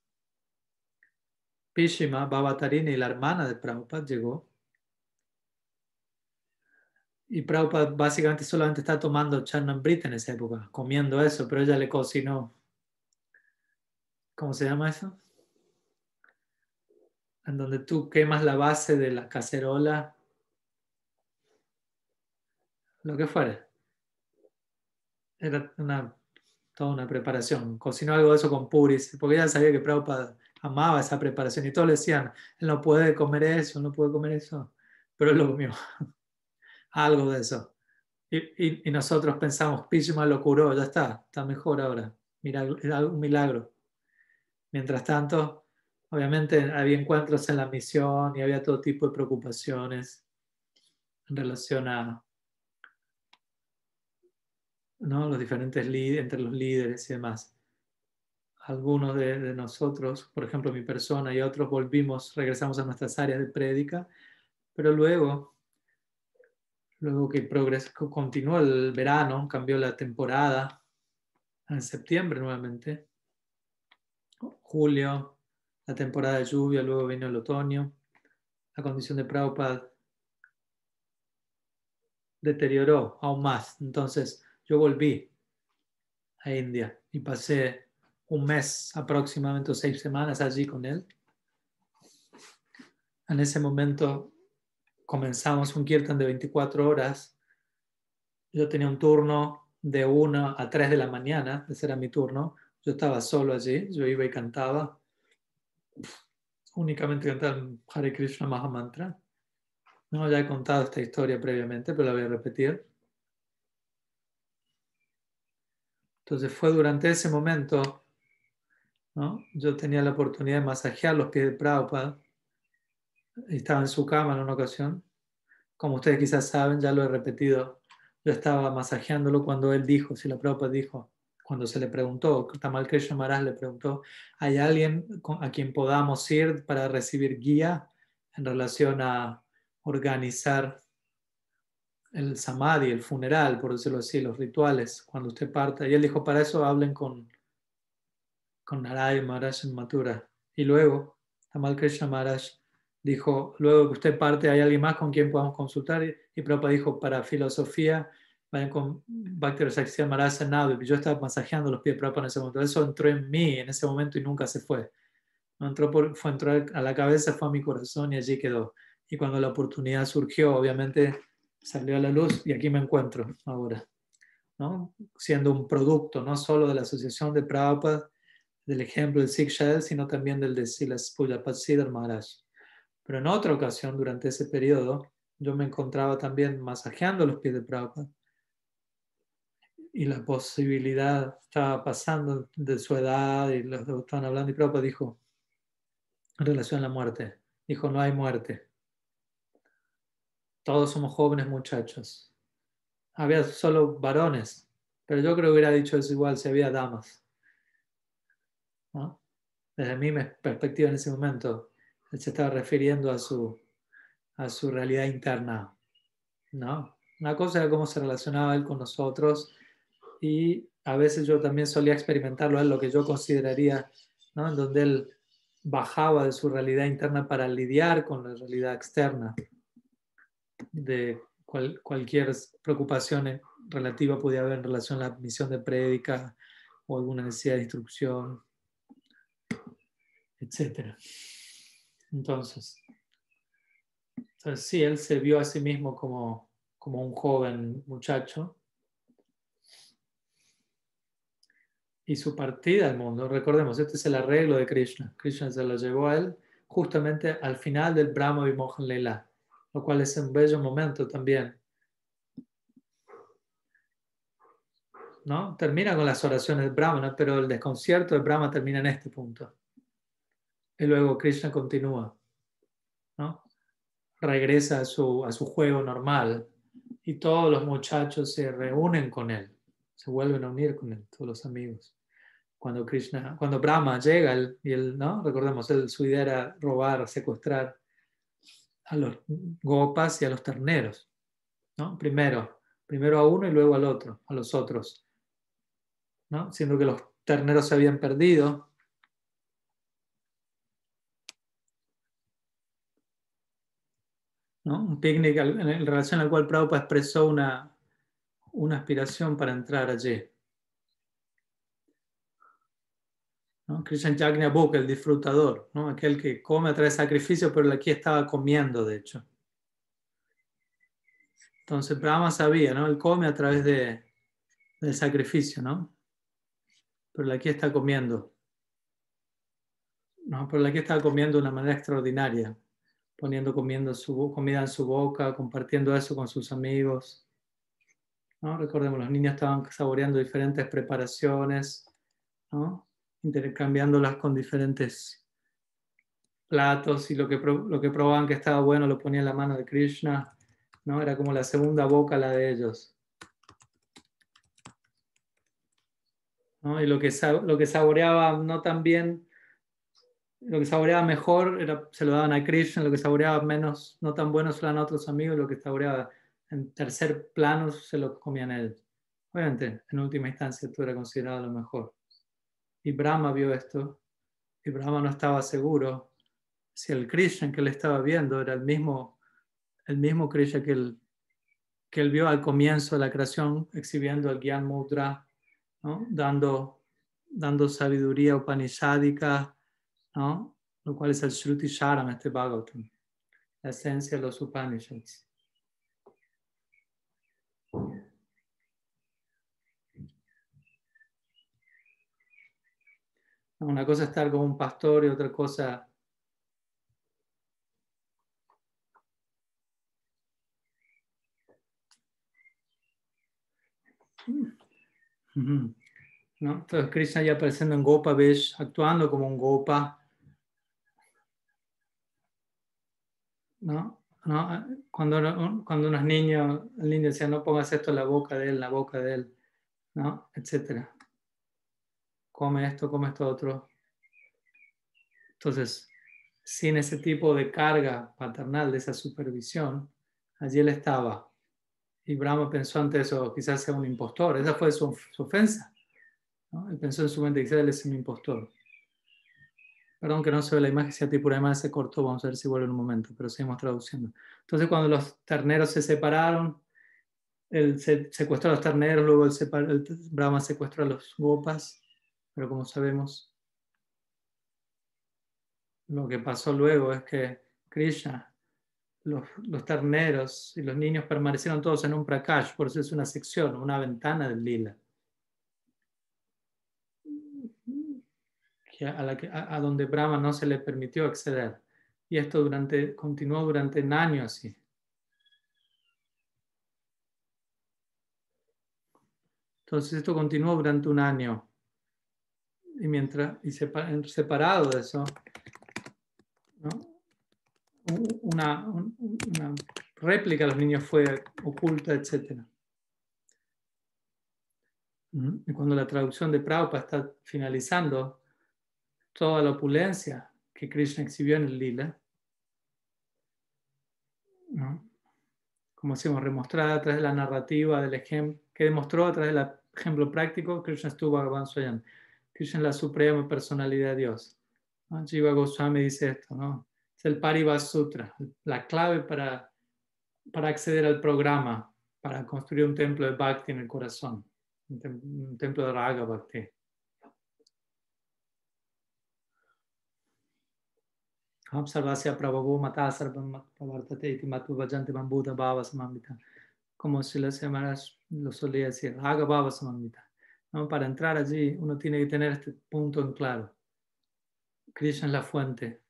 Pishima Babatarini, la hermana de Prabhupada, llegó y Prabhupada básicamente solamente está tomando Charnamrita en esa época, comiendo eso, pero ella le cocinó. ¿Cómo se llama eso? En donde tú quemas la base de la cacerola, lo que fuera. Era toda una preparación. Cocinó algo de eso con puris, porque ella sabía que Prabhupada amaba esa preparación y todos le decían, él no puede comer eso, no puede comer eso, pero él lo comió algo de eso. Y, nosotros pensamos, Pishma lo curó, ya está, está mejor ahora. Mira, era un milagro. Mientras tanto, obviamente había encuentros en la misión y había todo tipo de preocupaciones en relación a ¿no? los diferentes líderes, entre los líderes y demás. Algunos de, de, nosotros, por ejemplo mi persona y otros, volvimos, regresamos a nuestras áreas de prédica, pero luego Luego que continuó el verano, cambió la temporada en septiembre nuevamente. Julio, la temporada de lluvia, luego vino el otoño. La condición de Prabhupada deterioró aún más. Entonces yo volví a India y pasé un mes, aproximadamente seis semanas allí con él. En ese momento comenzamos un kirtan de 24 horas. Yo tenía un turno de 1 a 3 de la mañana, ese era mi turno. Yo estaba solo allí, yo iba y cantaba. Únicamente cantaba Hare Krishna Mahamantra. No, ya he contado esta historia previamente, pero la voy a repetir. Entonces fue durante ese momento, ¿no? yo tenía la oportunidad de masajear los pies de Prabhupada estaba en su cama en una ocasión. Como ustedes quizás saben, ya lo he repetido, yo estaba masajeándolo cuando él dijo, si la Prabhupada dijo, cuando se le preguntó, Tamal Krishna Maharaj le preguntó, ¿hay alguien a quien podamos ir para recibir guía en relación a organizar el samadhi, el funeral, por decirlo así, los rituales, cuando usted parta? Y él dijo, para eso hablen con, con Narayana Maharaj en Mathura. Y luego, Tamal Krishna Maharaj dijo, luego que usted parte, ¿hay alguien más con quien podamos consultar? Y Prabhupada dijo, para filosofía, vayan con Bhakti Rasaksya Maharaj y yo estaba masajeando los pies de Prabhupada en ese momento. Eso entró en mí en ese momento y nunca se fue. No entró por, fue entró a la cabeza, fue a mi corazón y allí quedó. Y cuando la oportunidad surgió, obviamente salió a la luz y aquí me encuentro ahora. ¿no? Siendo un producto no solo de la asociación de Prabhupada, del ejemplo del Sikh sino también del de Silas Siddhar Maharaj. Pero en otra ocasión, durante ese periodo, yo me encontraba también masajeando los pies de Prabhupada. y la posibilidad estaba pasando de su edad y los dos estaban hablando y Prabhupada dijo en relación a la muerte, dijo no hay muerte. Todos somos jóvenes muchachos. Había solo varones, pero yo creo que hubiera dicho eso igual si había damas. Desde mi perspectiva en ese momento, él se estaba refiriendo a su, a su realidad interna. ¿no? Una cosa era cómo se relacionaba él con nosotros y a veces yo también solía experimentarlo en lo que yo consideraría, ¿no? en donde él bajaba de su realidad interna para lidiar con la realidad externa de cualquier preocupación relativa podía haber en relación a la misión de prédica o alguna necesidad de instrucción, etc. Entonces, entonces sí, él se vio a sí mismo como, como un joven muchacho y su partida al mundo, recordemos, este es el arreglo de Krishna. Krishna se lo llevó a él justamente al final del Brahma Vimohan Leila, lo cual es un bello momento también. ¿No? Termina con las oraciones del Brahma, pero el desconcierto del Brahma termina en este punto. Y luego Krishna continúa. ¿no? Regresa a su, a su juego normal y todos los muchachos se reúnen con él se vuelven a unir con él, todos los amigos. Cuando Krishna, cuando Brahma llega, y él, ¿no? Recordemos, él, su idea era robar, secuestrar a los gopas y a los terneros, ¿no? Primero, primero a uno y luego al otro, a los otros, ¿no? Siendo que los terneros se habían perdido. Un picnic en relación al cual Prabhupada expresó una, una aspiración para entrar allí. ¿no? Krishna Yagna el disfrutador, ¿no? aquel que come a través de sacrificio, pero aquí estaba comiendo, de hecho. Entonces Brahma sabía, ¿no? Él come a través de, del sacrificio, ¿no? Pero aquí está comiendo. ¿no? Pero aquí está comiendo de una manera extraordinaria, poniendo comiendo su, comida en su boca, compartiendo eso con sus amigos. Recordemos, los niños estaban saboreando diferentes preparaciones, intercambiándolas con diferentes platos y lo que, lo que probaban que estaba bueno lo ponía en la mano de Krishna, ¿no? era como la segunda boca la de ellos. Y lo que, lo que saboreaba no tan bien, lo que saboreaba mejor era, se lo daban a Krishna, lo que saboreaba menos, no tan bueno se lo daban a otros amigos, lo que saboreaba en tercer plano se lo comían él. Obviamente, en última instancia, esto era considerado lo mejor. Y Brahma vio esto, y Brahma no estaba seguro si el Krishna que él estaba viendo era el mismo, el mismo Krishna que él, que él vio al comienzo de la creación, exhibiendo el Gyan Mudra, dando, dando sabiduría upanishádica, ¿no? lo cual es el Shruti Sharam, este Bhagavatam, la esencia de los Upanishads. Una cosa es estar como un pastor y otra cosa ¿No? Entonces Krishna ya apareciendo en Gopa Vesh, actuando como un Gopa. ¿No? Cuando, cuando unos niños, el niño decía, no pongas esto en la boca de él, en la boca de él, ¿no? Etcétera come esto, come esto otro. Entonces, sin ese tipo de carga paternal, de esa supervisión, allí él estaba. Y Brahma pensó ante eso, quizás sea un impostor. Esa fue su, ofensa. Él pensó en su mente, quizás él es un impostor. Perdón que no se ve la imagen, si a ti por además se cortó, vamos a ver si vuelve en un momento, pero seguimos traduciendo. Entonces, cuando los terneros se separaron, él secuestró a los terneros, luego el, el Brahma secuestró a los gopas, pero como sabemos, lo que pasó luego es que Krishna, los, terneros y los niños permanecieron todos en un prakash, por eso es una sección, una ventana del lila. A, la que, a, donde Brahma no se le permitió acceder. Y esto durante, continuó durante años así. Entonces esto continuó durante un año. Y mientras, y separado de eso, una, una, réplica de los niños fue oculta, etc. Y cuando la traducción de Prabhupada está finalizando, toda la opulencia que Krishna exhibió en el lila, como decimos, remostrada a través de la narrativa, del ejemplo, que demostró a través del ejemplo práctico, Krishna estuvo Swayam. Krishna es la suprema personalidad de Dios. Jiva Goswami dice esto, ¿no? Es el Paribas Sutra, la clave para, para acceder al programa, para construir un templo de Bhakti en el corazón, un, templo de Raga Bhakti. Sarvasya Prabhavu Mata Sarvam Pavartate Iti Matu Vajante Bambuda Bhava Samamita. Como si las semanas lo solía decir, Bhava Samamita. ¿No? Para entrar allí uno tiene que tener este punto en claro. Krishna es la fuente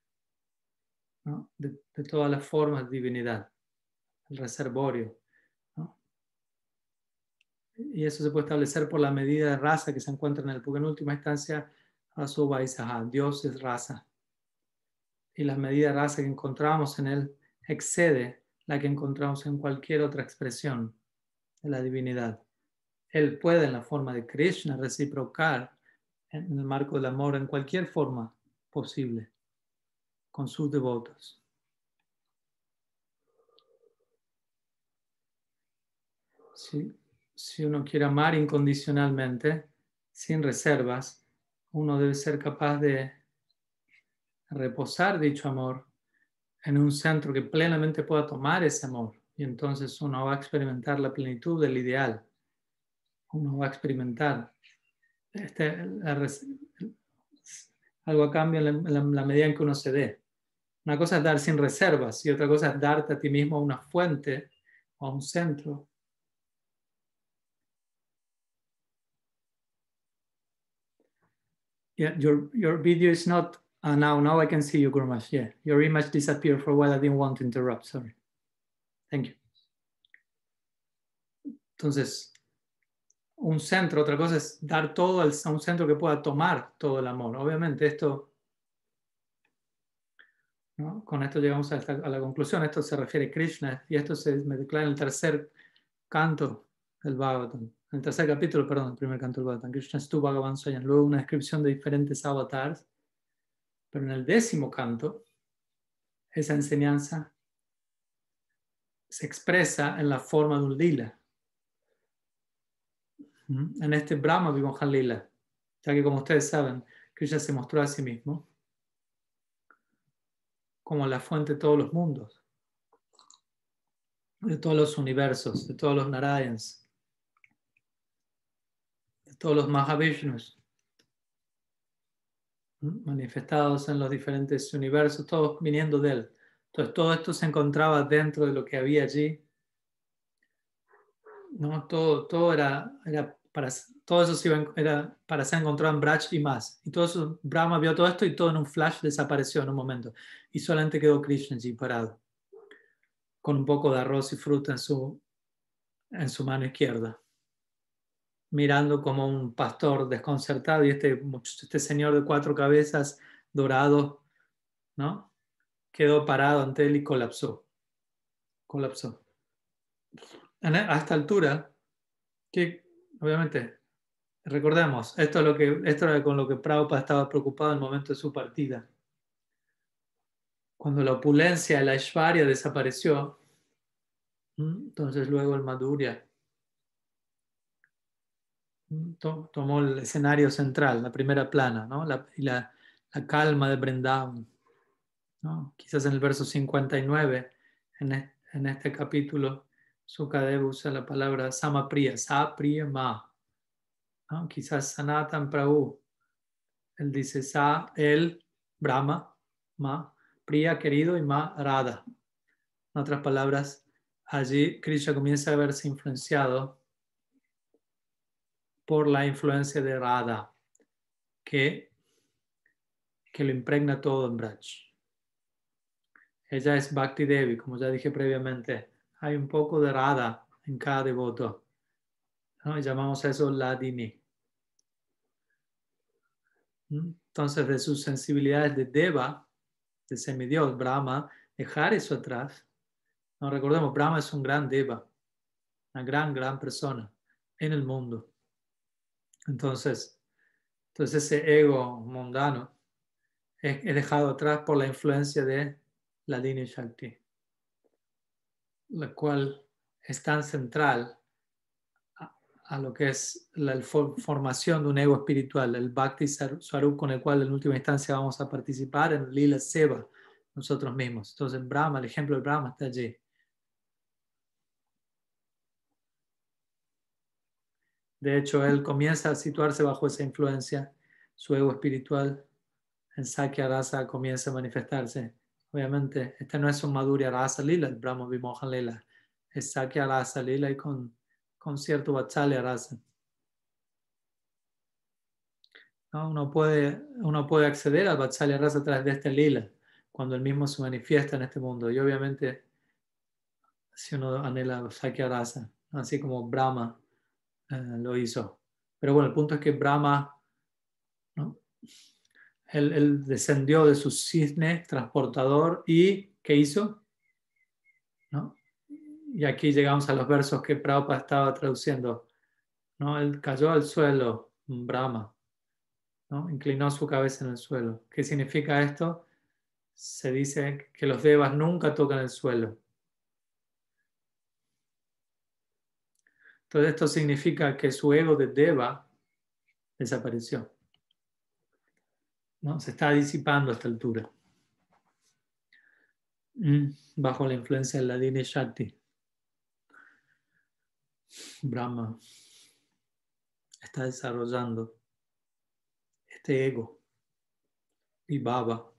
¿no? de, de, todas las formas de divinidad, el reservorio. ¿no? Y eso se puede establecer por la medida de raza que se encuentra en él, porque en última instancia, Dios es raza y la medida de raza que encontramos en él excede la que encontramos en cualquier otra expresión de la divinidad. Él puede en la forma de Krishna reciprocar en el marco del amor en cualquier forma posible con sus devotos. Si, si uno quiere amar incondicionalmente, sin reservas, uno debe ser capaz de reposar dicho amor en un centro que plenamente pueda tomar ese amor. Y entonces uno va a experimentar la plenitud del ideal. Uno va a experimentar este, algo a cambio en la, medida en que uno se dé. Una cosa es dar sin reservas y otra cosa es darte a ti mismo una fuente o un centro. Your video is not Uh, now, now I can see you, Gurmash. Yeah, your image disappeared for a while. I didn't want to interrupt. Sorry. Thank you. Entonces, un centro, otra cosa es dar todo a un centro que pueda tomar todo el amor. Obviamente esto, ¿no? con esto llegamos a, a, la conclusión, esto se refiere a Krishna y esto se me declara en el tercer canto del Bhagavatam, en el tercer capítulo, perdón, el primer canto del Bhagavatam, Krishna es tu Bhagavan luego una descripción de diferentes avatars pero en el décimo canto, esa enseñanza se expresa en la forma de un lila. En este Brahma Vimohan Lila, ya que como ustedes saben, Krishna se mostró a sí mismo como la fuente de todos los mundos, de todos los universos, de todos los Narayans, de todos los Mahavishnus manifestados en los diferentes universos, todos viniendo de él. Entonces todo esto se encontraba dentro de lo que había allí. ¿no? Todo, todo era, era para, todo eso era para ser encontrado en Braj y más. Y todo eso, Brahma vio todo esto y todo en un flash desapareció en un momento. Y solamente quedó Krishna allí parado, con un poco de arroz y fruta en su, en su mano izquierda mirando como un pastor desconcertado y este, este señor de cuatro cabezas dorado, ¿no? Quedó parado ante él y colapsó. Colapsó. E, a esta altura, que obviamente, recordemos, esto, es lo que, esto era con lo que Prabhupada estaba preocupado en el momento de su partida. Cuando la opulencia, la Aishwarya desapareció, entonces luego el Madhurya tomó el escenario central, la primera plana, ¿no? la, y la, la, calma de Brendavan. ¿no? Quizás en el verso 59, en, en este capítulo, Sukadev usa la palabra Samapriya, Sapriya Ma. ¿no? Quizás Sanatan Prabhu, él dice Sa, el, Brahma, Ma, Priya, querido, y Ma, Radha. En otras palabras, allí Krishna comienza a verse influenciado por la influencia de Radha, que, que lo impregna todo en Braj. Ella es Bhakti Devi, como ya dije previamente. Hay un poco de Radha en cada devoto. ¿no? llamamos eso Ladini. ¿Mm? Entonces, de sus sensibilidades de Deva, de semidios, Brahma, dejar eso atrás. No recordemos, Brahma es un gran Deva, una gran, gran persona en el mundo. Entonces, entonces ese ego mundano es, dejado atrás por la influencia de la Dini Shakti, la cual es tan central a, lo que es la formación de un ego espiritual, el Bhakti Swarup con el cual en última instancia vamos a participar en Lila Seva nosotros mismos. Entonces Brahma, el ejemplo de Brahma está allí. De hecho, él comienza a situarse bajo esa influencia, su ego espiritual en Sakya Rasa comienza a manifestarse. Obviamente, este no es un Madhurya Rasa Lila, el Brahma Vimohan Lila, es Sakya Rasa Lila y con, con cierto Vatsalya Rasa. Uno, puede, uno puede acceder al Vatsalya Rasa a través de este Lila, cuando el mismo se manifiesta en este mundo. Y obviamente, si uno anhela Sakya Rasa, así como Brahma eh, lo hizo. Pero bueno, el punto es que Brahma, él, descendió de su cisne transportador y ¿qué hizo? ¿No? Y aquí llegamos a los versos que Prabhupada estaba traduciendo. ¿no? Él cayó al suelo, Brahma, ¿no? inclinó su cabeza en el suelo. ¿Qué significa esto? Se dice que los devas nunca tocan el suelo. Entonces esto significa que su ego de Deva desapareció. ¿no? Se está disipando a esta altura. Mm, bajo la influencia de la Dini Shakti. Brahma está desarrollando este ego y Baba,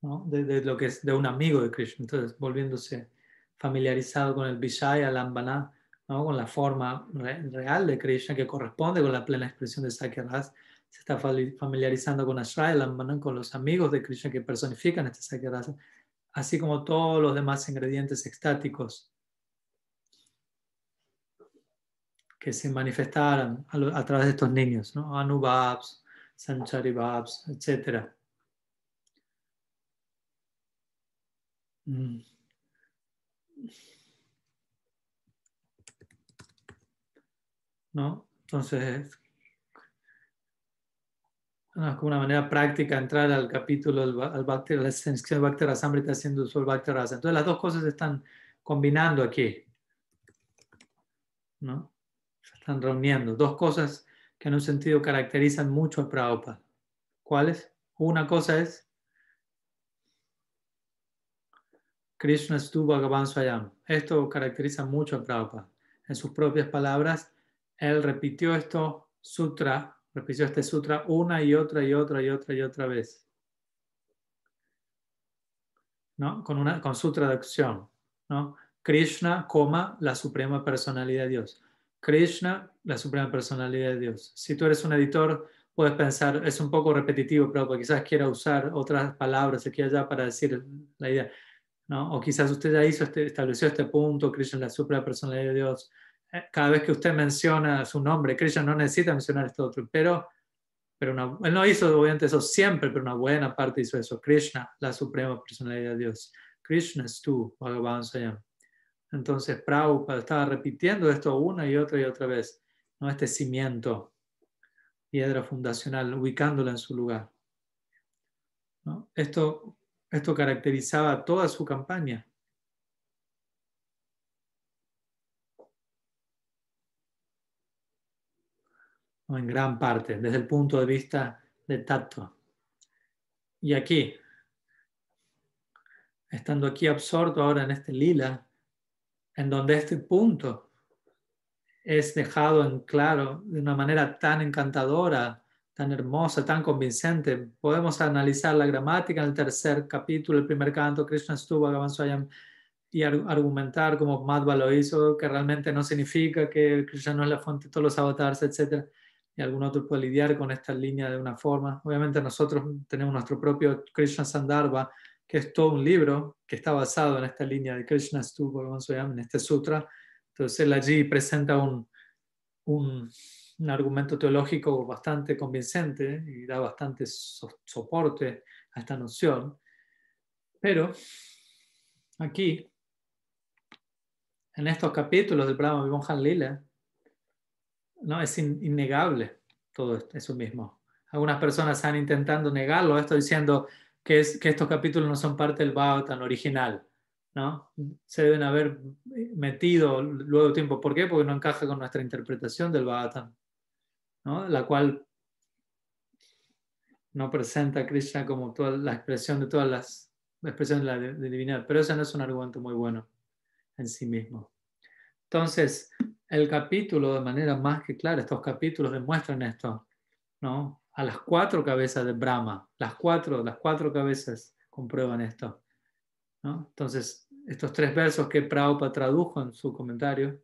¿no? de, lo que es de un amigo de Krishna, entonces volviéndose familiarizado con el Vishaya, Lambana, con la forma real de Krishna que corresponde con la plena expresión de Sakyaras, se está familiarizando con Ashraya con los amigos de Krishna que personifican este Sakyaras, así como todos los demás ingredientes extáticos que se manifestaran a, través de estos niños, ¿no? Anubhavs, Sancharibhavs, etc. ¿no? Entonces, es como una manera práctica entrar al capítulo, al, Bhakti, la extensión de haciendo uso del Bhakti Rasa. Entonces, las dos cosas se están combinando aquí, ¿no? Se están reuniendo. Dos cosas que en un sentido caracterizan mucho a Prabhupada. ¿Cuáles? Una cosa es Krishna Stu Bhagavan Swayam. Esto caracteriza mucho a Prabhupada. En sus propias palabras, él repitió esto sutra, repitió este sutra una y otra y otra y otra y otra vez. ¿No? Con, una, con su traducción. ¿no? Krishna, coma, la suprema personalidad de Dios. Krishna, la suprema personalidad de Dios. Si tú eres un editor, puedes pensar, es un poco repetitivo, pero quizás quiera usar otras palabras aquí allá para decir la idea. ¿no? O quizás usted ya hizo este, estableció este punto, Krishna, la suprema personalidad de Dios cada vez que usted menciona su nombre, Krishna no necesita mencionar esto otro, pero, pero él no hizo obviamente eso siempre, pero una buena parte hizo eso. Krishna, la suprema personalidad de Dios. Krishna es tú, Bhagavan Sayam. Entonces Prabhupada estaba repitiendo esto una y otra y otra vez, ¿no? este cimiento, piedra fundacional, ubicándola en su lugar. Esto, esto caracterizaba toda su campaña. En gran parte, desde el punto de vista de tacto. Y aquí, estando aquí absorto ahora en este lila, en donde este punto es dejado en claro de una manera tan encantadora, tan hermosa, tan convincente, podemos analizar la gramática en el tercer capítulo, el primer canto, Krishna Stuba Gavanswayam, y argumentar como Madhva lo hizo, que realmente no significa que Krishna no es la fuente de todos los avatars, etc y algún otro puede lidiar con esta línea de una forma. Obviamente nosotros tenemos nuestro propio Krishna Sandarbha, que es todo un libro que está basado en esta línea de Krishna Stupa, en este sutra. Entonces él allí presenta un, un, argumento teológico bastante convincente y da bastante so- soporte a esta noción. Pero aquí, en estos capítulos del Brahma Vimohan Lila, ¿no? es in- innegable todo eso mismo. Algunas personas están intentando negarlo, esto diciendo que, es, que estos capítulos no son parte del Bhagavatam original. ¿no? Se deben haber metido luego tiempo. ¿Por qué? Porque no encaja con nuestra interpretación del Bhagavatam, ¿no? la cual no presenta a Krishna como toda la expresión de todas las expresiones de la divinidad. Pero ese no es un argumento muy bueno en sí mismo. Entonces, el capítulo, de manera más que clara, estos capítulos demuestran esto, ¿no? A las cuatro cabezas de Brahma, las cuatro, las cuatro cabezas comprueban esto, ¿no? Entonces, estos tres versos que Prabhupada tradujo en su comentario,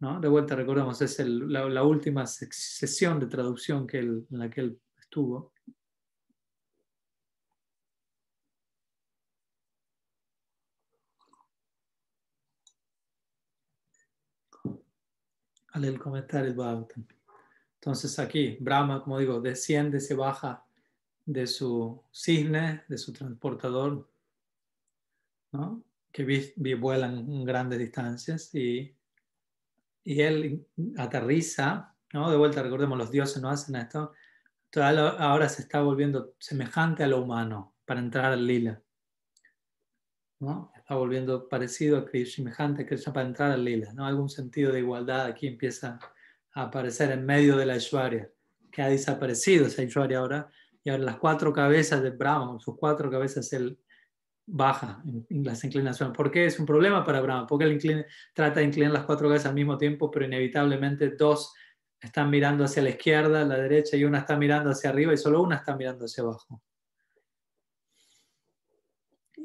¿no? De vuelta recordemos, es el- la, la última sesión de traducción que él- en la que él estuvo. Al el comentario del Bhagavatam. Entonces aquí, Brahma, como digo, desciende, se baja de su cisne, de su transportador, ¿no? que vi, vi- vuelan grandes distancias y, y él aterriza, ¿no? de vuelta recordemos, los dioses no hacen esto, ahora se está volviendo semejante a lo humano para entrar al lila. ¿No? Está volviendo parecido a Krishna, semejante Krishna para entrar al lila. ¿no? Algún sentido de igualdad aquí empieza a aparecer en medio de la Aishwarya, que ha desaparecido esa Aishwarya ahora, y ahora las cuatro cabezas de Brahma, sus cuatro cabezas, él baja en las inclinaciones. ¿Por qué es un problema para Brahma? Porque él inclina- trata de inclinar las cuatro cabezas al mismo tiempo, pero inevitablemente dos están mirando hacia la izquierda, la derecha, y una está mirando hacia arriba, y solo una está mirando hacia abajo.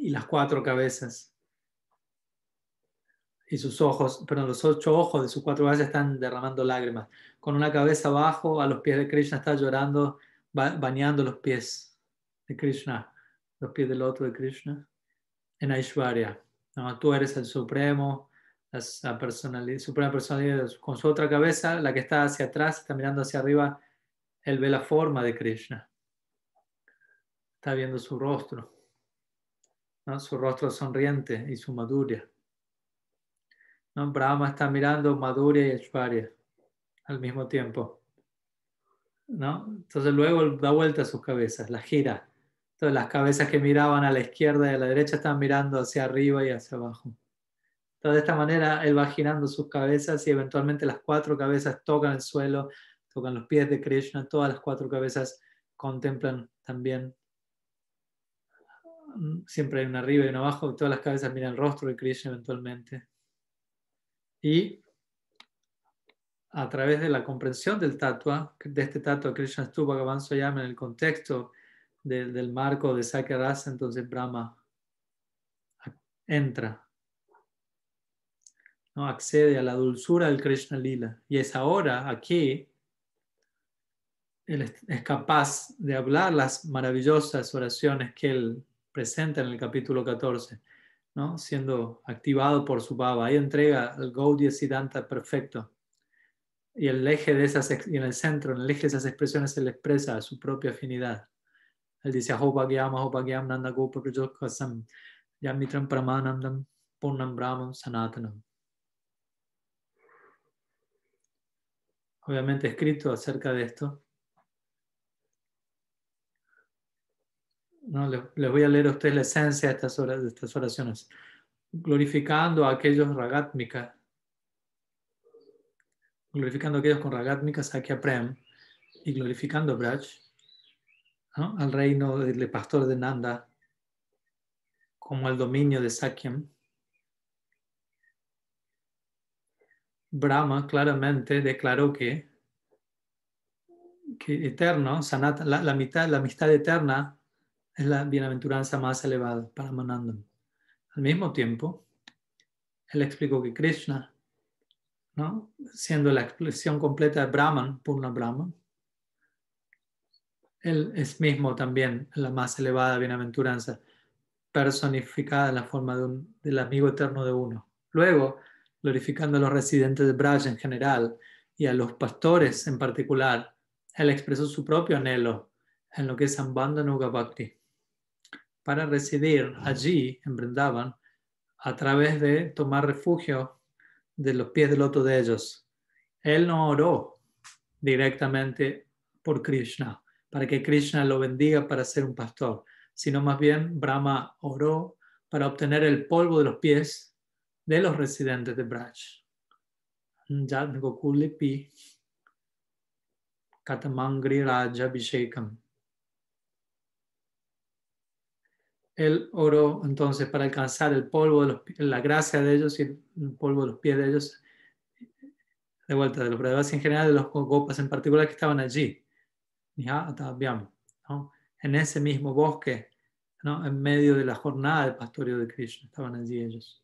Y las cuatro cabezas. Y sus ojos, perdón, los ocho ojos de sus cuatro cabezas están derramando lágrimas. Con una cabeza abajo, a los pies de Krishna está llorando, ba- bañando los pies de Krishna, los pies del otro de Krishna, en Aishwarya. ¿no? Tú eres el supremo, la personalidad, suprema personalidad. Con su otra cabeza, la que está hacia atrás, está mirando hacia arriba, él ve la forma de Krishna. Está viendo su rostro, su rostro sonriente y su madurya. ¿no? Brahma está mirando Madhurya y Aishwarya al mismo tiempo. ¿no? Entonces luego da vuelta a sus cabezas, las gira. Entonces las cabezas que miraban a la izquierda y a la derecha están mirando hacia arriba y hacia abajo. Entonces de esta manera él va girando sus cabezas y eventualmente las cuatro cabezas tocan el suelo, tocan los pies de Krishna, todas las cuatro cabezas contemplan también. Siempre hay una arriba y una abajo, todas las cabezas miran el rostro de Krishna eventualmente. Y a través de la comprensión del tatua, de este tatua Krishna Stupa Bhagavan Soyama en el contexto de, del marco de Sakya Rasa, entonces Brahma entra, ¿no? accede a la dulzura del Krishna Lila. Y es ahora, aquí, él es capaz de hablar las maravillosas oraciones que él presenta en el capítulo 14. ¿no? siendo activado por su baba. Ahí entrega el Gaudiya Siddhanta perfecto. Y el eje de esas, y en el centro, en el eje de esas expresiones, él expresa su propia afinidad. Él dice, Ahobagyam, Ahobagyam, Nanda Gopa Prajokasam, Yamitram Pramanandam, Purnam Brahman, Sanatanam. Obviamente escrito acerca de esto. No, les, voy a leer a ustedes la esencia de estas, oraciones. Glorificando a aquellos ragatmika, glorificando a aquellos con ragatmika Sakya Prem. Y glorificando a Braj, al reino del pastor de Nanda, como al dominio de Sakyam. Brahma claramente declaró que, que eterno, la, mitad, la amistad eterna es la bienaventuranza más elevada para Manandam. Al mismo tiempo, él explicó que Krishna, ¿no? siendo la expresión completa de Brahman, Purna Brahman, él es mismo también la más elevada bienaventuranza, personificada en la forma de un, del amigo eterno de uno. Luego, glorificando a los residentes de Braj en general y a los pastores en particular, él expresó su propio anhelo en lo que es Sambandhanuga Bhakti, para residir allí en Vrindavan a través de tomar refugio de los pies del loto de ellos. Él no oró directamente por Krishna, para que Krishna lo bendiga para ser un pastor, sino más bien Brahma oró para obtener el polvo de los pies de los residentes de Braj. Gokulipi Katamangri Raja Abhishekam. Él oró entonces para alcanzar el polvo de los la gracia de ellos y el polvo de los pies de ellos, de vuelta de los Bradavas en general, de los Gopas en particular que estaban allí, ¿no? en ese mismo bosque, ¿no? en medio de la jornada de pastorio de Krishna, estaban allí ellos.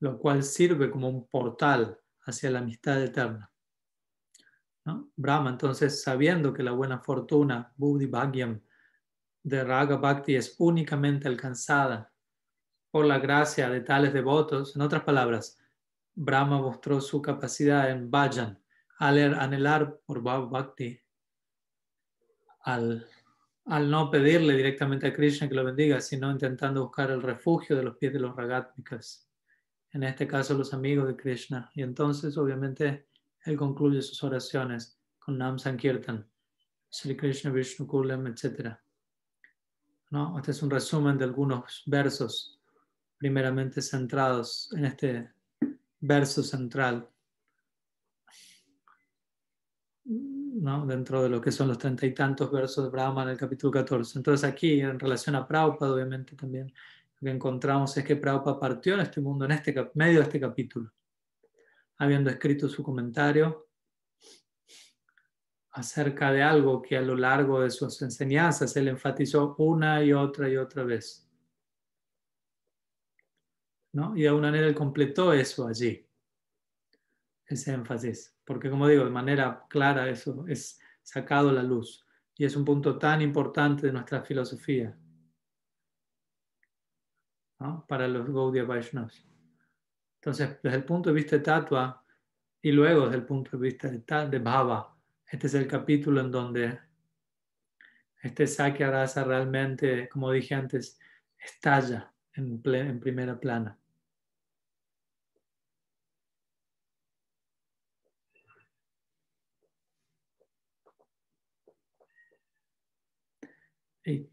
Lo cual sirve como un portal hacia la amistad eterna. ¿no? Brahma, entonces, sabiendo que la buena fortuna, Buddhi Bhagyam, de Raga Bhakti es únicamente alcanzada por la gracia de tales devotos, en otras palabras, Brahma mostró su capacidad en Bhajan, al anhelar por Bhakti, al, al no pedirle directamente a Krishna que lo bendiga, sino intentando buscar el refugio de los pies de los Ragatmikas, en este caso los amigos de Krishna. Y entonces, obviamente, él concluye sus oraciones con Nam Sankirtan, Sri Krishna Vishnu Kulam, etc. ¿No? Este es un resumen de algunos versos, primeramente centrados en este verso central, ¿no? dentro de lo que son los treinta y tantos versos de Brahma en el capítulo 14. Entonces aquí, en relación a Prabhupada, obviamente también lo que encontramos es que Prabhupada partió en este mundo, en este medio de este capítulo habiendo escrito su comentario acerca de algo que a lo largo de sus enseñanzas él enfatizó una y otra y otra vez. ¿No? Y de alguna manera él completó eso allí, ese énfasis, porque como digo, de manera clara eso es sacado a la luz y es un punto tan importante de nuestra filosofía para los Gaudiya Vaishnavas. Entonces, desde el punto de vista de Tatua y luego desde el punto de vista de, de Bhava, este es el capítulo en donde este Sakya Rasa realmente, como dije antes, estalla en, primera plana. Y,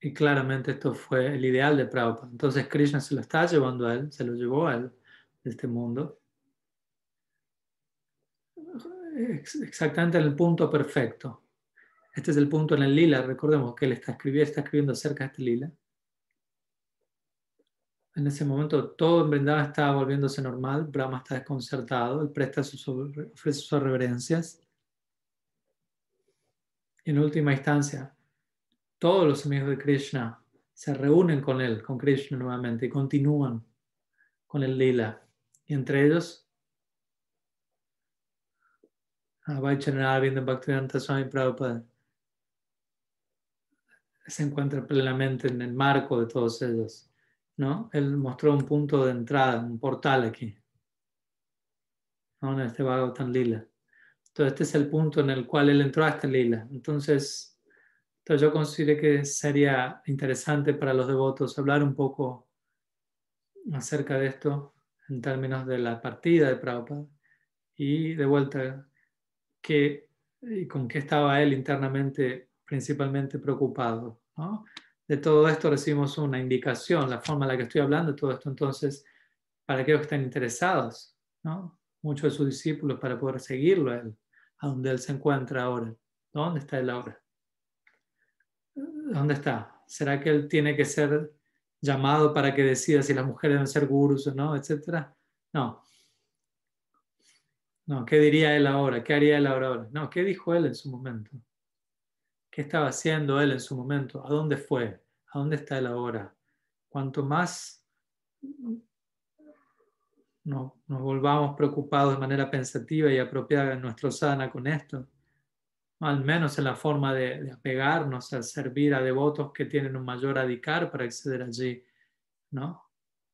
y, claramente esto fue el ideal de Prabhupada. Entonces Krishna se lo está llevando a él, se lo llevó a él de este mundo. Exactamente en el punto perfecto. Este es el punto en el lila. Recordemos que él está escribiendo, está escribiendo acerca de este lila. En ese momento todo en Vrindavan está volviéndose normal. Brahma está desconcertado. Él presta sus, ofrece sus reverencias. En última instancia, todos los amigos de Krishna se reúnen con él, con Krishna nuevamente, y continúan con el lila. Y entre ellos, viendo Bhaktivedanta Swami Prabhupada se encuentra plenamente en el marco de todos ellos. ¿no? Él mostró un punto de entrada, un portal aquí, ¿no? en este tan Lila. Entonces, este es el punto en el cual él entró a esta lila. Entonces, entonces yo considero que sería interesante para los devotos hablar un poco acerca de esto en términos de la partida de Prabhupada y de vuelta que, y con qué estaba él internamente principalmente preocupado. De todo esto recibimos una indicación, la forma en la que estoy hablando todo esto, entonces, para aquellos que están interesados, muchos de sus discípulos, para poder seguirlo a él, a donde él se encuentra ahora. ¿Dónde está él ahora? ¿Dónde está? ¿Será que él tiene que ser llamado para que decida si las mujeres deben ser gurus o no, etcétera. No. No, ¿qué diría él ahora? ¿Qué haría él ahora? No, ¿qué dijo él en su momento? ¿Qué estaba haciendo él en su momento? ¿A dónde fue? ¿A dónde está él ahora? Cuanto más no, nos volvamos preocupados de manera pensativa y apropiada en nuestro sana con esto, al menos en la forma de, apegarnos a servir a devotos que tienen un mayor adicar para acceder allí, ¿no?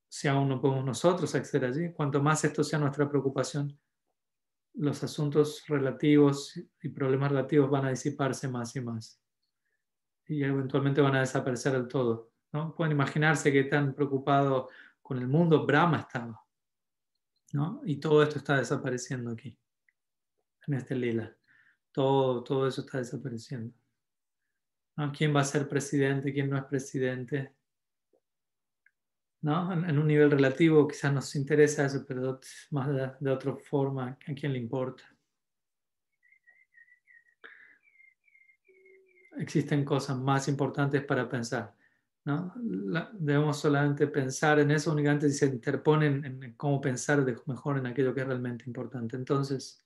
Si aún no podemos nosotros acceder allí, cuanto más esto sea nuestra preocupación, los asuntos relativos y problemas relativos van a disiparse más y más. Y eventualmente van a desaparecer del todo. ¿no? Pueden imaginarse que tan preocupado con el mundo Brahma estaba. ¿no? Y todo esto está desapareciendo aquí, en este lila. Todo, todo eso está desapareciendo. ¿Quién va a ser presidente? ¿Quién no es presidente? ¿No? En, un nivel relativo quizás nos interesa eso, pero más de, otra forma, ¿a quién le importa? Existen cosas más importantes para pensar. ¿no? debemos solamente pensar en eso únicamente si se interponen en cómo pensar mejor en aquello que es realmente importante. Entonces,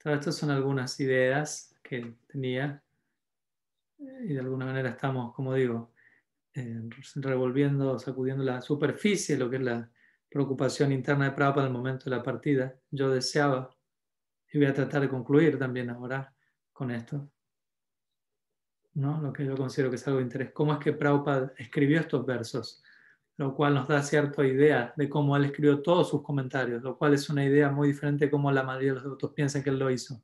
todas estas son algunas ideas que tenía y de alguna manera estamos, como digo, eh, revolviendo, sacudiendo la superficie, lo que es la preocupación interna de Prabhupada en el momento de la partida. Yo deseaba, y voy a tratar de concluir también ahora con esto, ¿no? lo que yo considero que es algo de interés, cómo es que Prabhupada escribió estos versos, lo cual nos da cierta idea de cómo él escribió todos sus comentarios, lo cual es una idea muy diferente de cómo la mayoría de los devotos piensan que él lo hizo.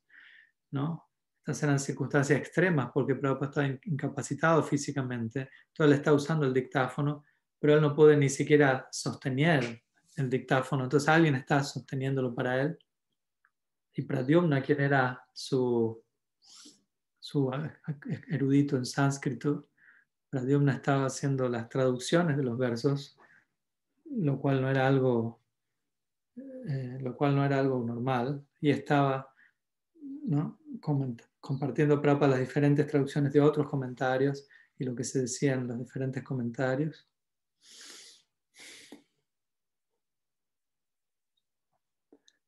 ¿no? Estas eran circunstancias extremas porque Prabhupada está incapacitado físicamente, entonces él está usando el dictáfono, pero él no puede ni siquiera sostener el dictáfono, entonces alguien está sosteniéndolo para él. Y Pradyumna, quien era su, su erudito en sánscrito, Pradyumna estaba haciendo las traducciones de los versos, lo cual no era algo, eh, lo cual no era algo normal, y estaba ¿no? Compartiendo Prabhupada las diferentes traducciones de otros comentarios y lo que se decía en los diferentes comentarios.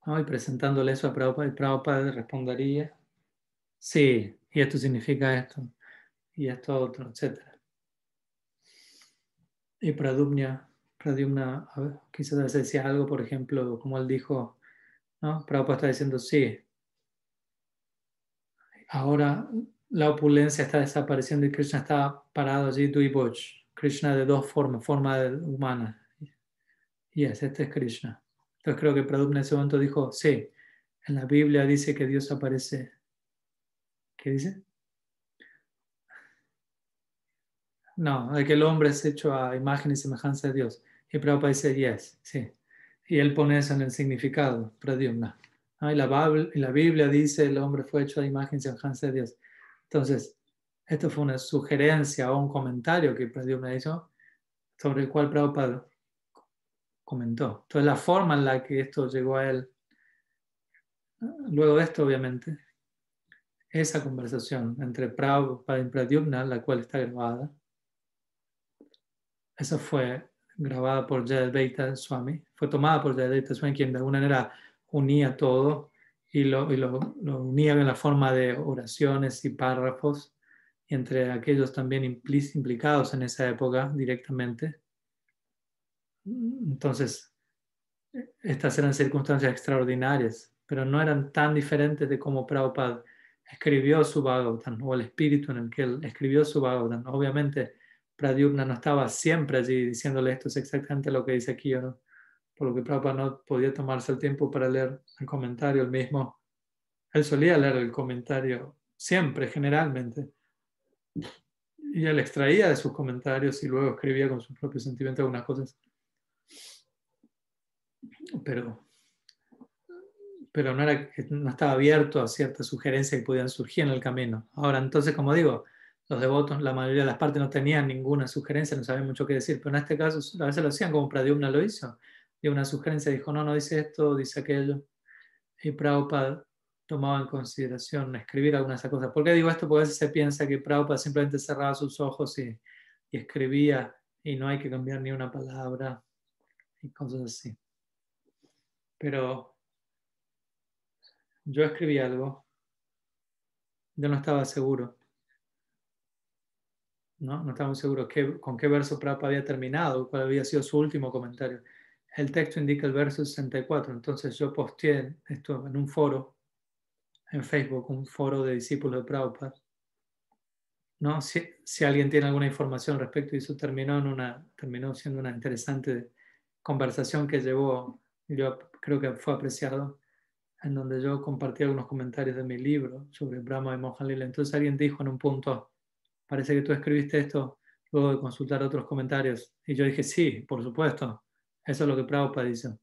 Y presentándole eso a Prabhupada, y Prabhupada respondería, sí, y esto significa esto, y esto otro, etc. Y Pradumna, Pradumna quizás decía algo, por ejemplo, como él dijo, ¿no? Prabhupada está diciendo, sí, ahora la opulencia está desapareciendo y Krishna está parado allí, Duiboch. Krishna de dos formas, forma humana. Y es, este es Krishna. Entonces creo que Pradupna en ese momento dijo, sí, en la Biblia dice que Dios aparece. ¿Qué dice? No, de que el hombre es hecho a imagen y semejanza de Dios. Y Prabhupada dice, yes, sí. Y él pone eso en el significado, Pradyumna. Y, la, Biblia dice el hombre fue hecho a imagen y semejanza de Dios. Entonces, esto fue una sugerencia o un comentario que Dios me hizo sobre el cual Prabhupada comentó. Entonces, la forma en la que esto llegó a él, luego de esto, obviamente, esa conversación entre Prabhupada y Pradyumna, la cual está grabada, esa fue grabada por Jayadvaita Swami, fue tomada por Jayadvaita Swami, quien de alguna manera unía todo y lo, unía en la forma de oraciones y párrafos, entre aquellos también implicados en esa época directamente. Entonces, estas eran circunstancias extraordinarias, pero no eran tan diferentes de cómo Prabhupada escribió su Bhagavatam o el espíritu en el que él escribió su Bhagavatam. Obviamente, Pradyumna no estaba siempre allí diciéndole esto es exactamente lo que dice aquí, ¿o no? Por lo que Prabhupada no podía tomarse el tiempo para leer el comentario el mismo. Él solía leer el comentario siempre, generalmente. Y él extraía de sus comentarios y luego escribía con su propio sentimiento algunas cosas. Pero, pero no, era, no estaba abierto a ciertas sugerencias que podían surgir en el camino. Ahora, entonces, como digo, los devotos, la mayoría de las partes no tenían ninguna sugerencia, no sabían mucho qué decir, pero en este caso a veces lo hacían como Pradyumna lo hizo dio una sugerencia, dijo, no, no dice esto, dice aquello. Y Prabhupada tomaba en consideración escribir algunas de esas cosas. ¿Por qué digo esto? Porque a veces se piensa que Prabhupada simplemente cerraba sus ojos y, y escribía y no hay que cambiar ni una palabra y cosas así. Pero yo escribí algo, yo no estaba seguro. No, no estaba muy seguro qué, con qué verso Prabhupada había terminado, cuál había sido su último comentario el texto indica el verso 64, entonces yo posteé esto en un foro, en Facebook, un foro de discípulos de Prabhupada. ¿No? Si, si, alguien tiene alguna información respecto, y eso terminó, en una, terminó siendo una interesante conversación que llevó, yo creo que fue apreciado, en donde yo compartí algunos comentarios de mi libro sobre Brahma y Mohan Lila. Entonces alguien dijo en un punto, parece que tú escribiste esto luego de consultar otros comentarios. Y yo dije, sí, por supuesto, eso es lo que Prabhupada dice.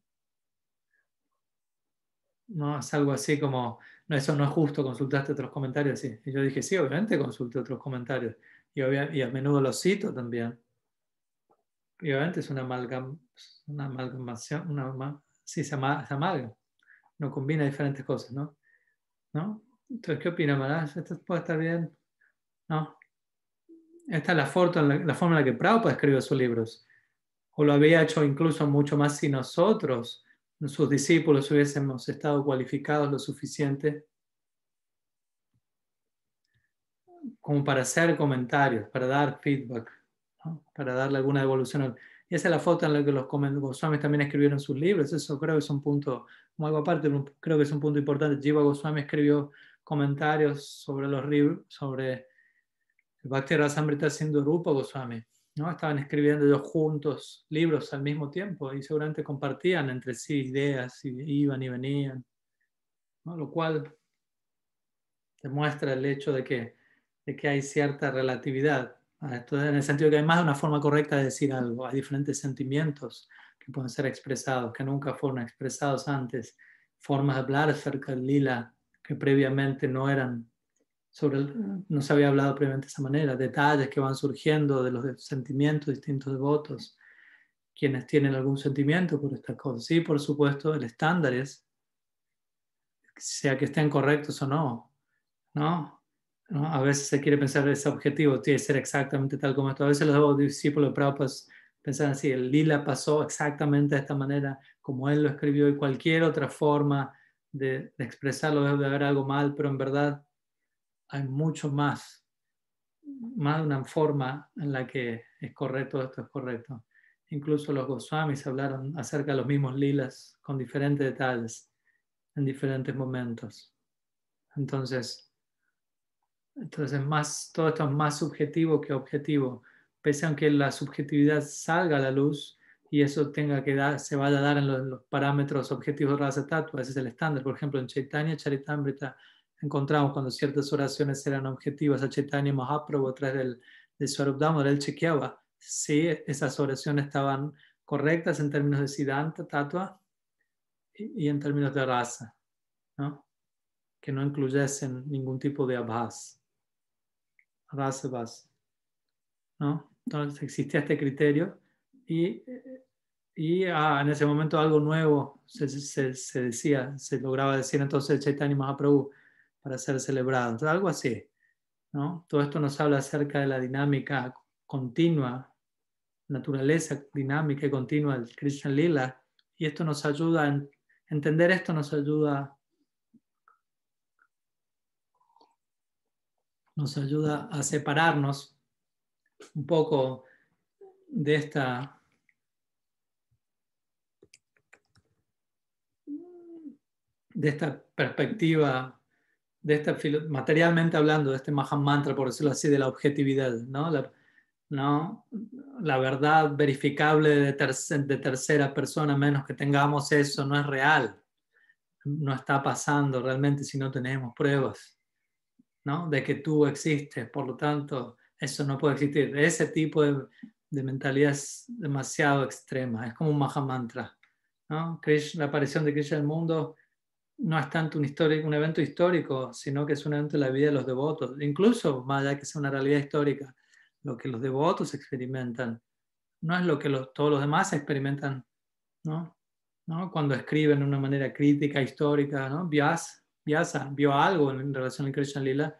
No, es algo así como, no, eso no es justo, consultaste otros comentarios. Sí. Y yo dije, sí, obviamente consulté otros comentarios. Y, y a menudo los cito también. Obviamente es una, amalgam, una amalgamación, una, sí, se, amalga, no combina diferentes cosas, ¿no? ¿No? Entonces, ¿qué opina Maharaj? ¿Esto puede estar bien? ¿No? Esta es la, foto, la forma en la que Prabhupada escribió sus libros. O lo había hecho incluso mucho más si nosotros, sus discípulos, hubiésemos estado cualificados lo suficiente como para hacer comentarios, para dar feedback, para darle alguna devolución. Y esa es la foto en la que los Goswamis también escribieron sus libros. Eso creo que es un punto, como algo aparte, creo que es un punto importante. Jiva Goswami escribió comentarios sobre los libros, sobre el Bhakti Rasamrita Sindhu Rupa Goswami. ¿No? Estaban escribiendo ellos juntos libros al mismo tiempo y seguramente compartían entre sí ideas y iban y venían. ¿no? Lo cual demuestra el hecho de que, de que hay cierta relatividad esto en el sentido que hay más de una forma correcta de decir algo. Hay diferentes sentimientos que pueden ser expresados, que nunca fueron expresados antes. Formas de hablar acerca del lila que previamente no eran, sobre no se había hablado previamente de esa manera. Detalles que van surgiendo de los sentimientos distintos devotos. Quienes tienen algún sentimiento por estas cosas. Sí, por supuesto, el estándar es, sea que estén correctos o no, ¿no? A veces se quiere pensar ese objetivo, tiene que ser exactamente tal como esto. A veces los discípulos de Prabhupada pensan así, el lila pasó exactamente de esta manera, como él lo escribió, y cualquier otra forma de, expresarlo debe haber algo mal, pero en verdad hay mucho más, más de una forma en la que es correcto, esto es correcto. Incluso los Goswamis hablaron acerca de los mismos lilas con diferentes detalles en diferentes momentos. Entonces, entonces, más, todo esto es más subjetivo que objetivo. Pese a que la subjetividad salga a la luz y eso tenga que dar, se vaya a dar en los, parámetros objetivos de Rasa Tattva, ese es el estándar. Por ejemplo, en Chaitanya Charitamrita encontramos cuando ciertas oraciones eran objetivas a Chaitanya Mahaprabhu a través del, del Swarupdhamma, él chequeaba si esas oraciones estaban correctas en términos de Siddhanta, Tattva y, en términos de raza, ¿no? que no incluyesen ningún tipo de abhas base. ¿no? Entonces existía este criterio y, y ah, en ese momento algo nuevo se, se, decía, se lograba decir entonces Chaitanya Mahaprabhu para ser celebrado. Algo así. ¿no? Todo esto nos habla acerca de la dinámica continua, naturaleza dinámica y continua del Krishna Lila. Y esto nos ayuda, a entender esto nos ayuda nos ayuda a separarnos un poco de esta de esta perspectiva, de esta materialmente hablando, de este Mahamantra, por decirlo así, de la objetividad, ¿no? La, verdad verificable de, tercera persona, menos que tengamos eso, no es real, no está pasando realmente si no tenemos pruebas. ¿no? de que tú existes, por lo tanto, eso no puede existir. Ese tipo de, de mentalidad es demasiado extrema, es como un Mahamantra. ¿no? la aparición de Krishna en el mundo no es tanto un, histórico, un evento histórico, sino que es un evento de la vida de los devotos, incluso más allá que sea una realidad histórica, lo que los devotos experimentan no es lo que todos los demás experimentan, ¿no? ¿no? Cuando escriben de una manera crítica, histórica, ¿no? Vyasa, Vyasa vio algo en relación a Krishna Lila,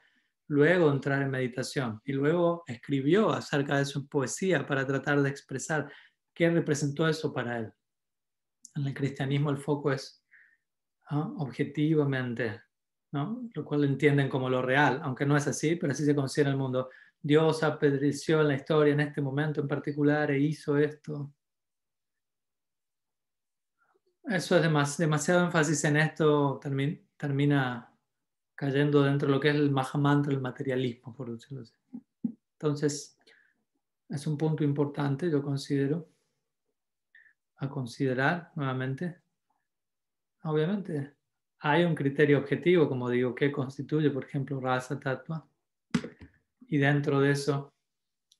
luego entrar en meditación y luego escribió acerca de su poesía para tratar de expresar qué representó eso para él. En el cristianismo el foco es objetivamente, ¿no? lo cual entienden como lo real, aunque no es así, pero así se considera el mundo. Dios apedreció en la historia en este momento en particular e hizo esto. Eso es demasiado énfasis en esto, termina cayendo dentro de lo que es el Mahamantra, el materialismo, por decirlo así. Entonces, es un punto importante, yo considero, a considerar nuevamente. Obviamente, hay un criterio objetivo, como digo, que constituye, por ejemplo, Rasa Tattva. Y dentro de eso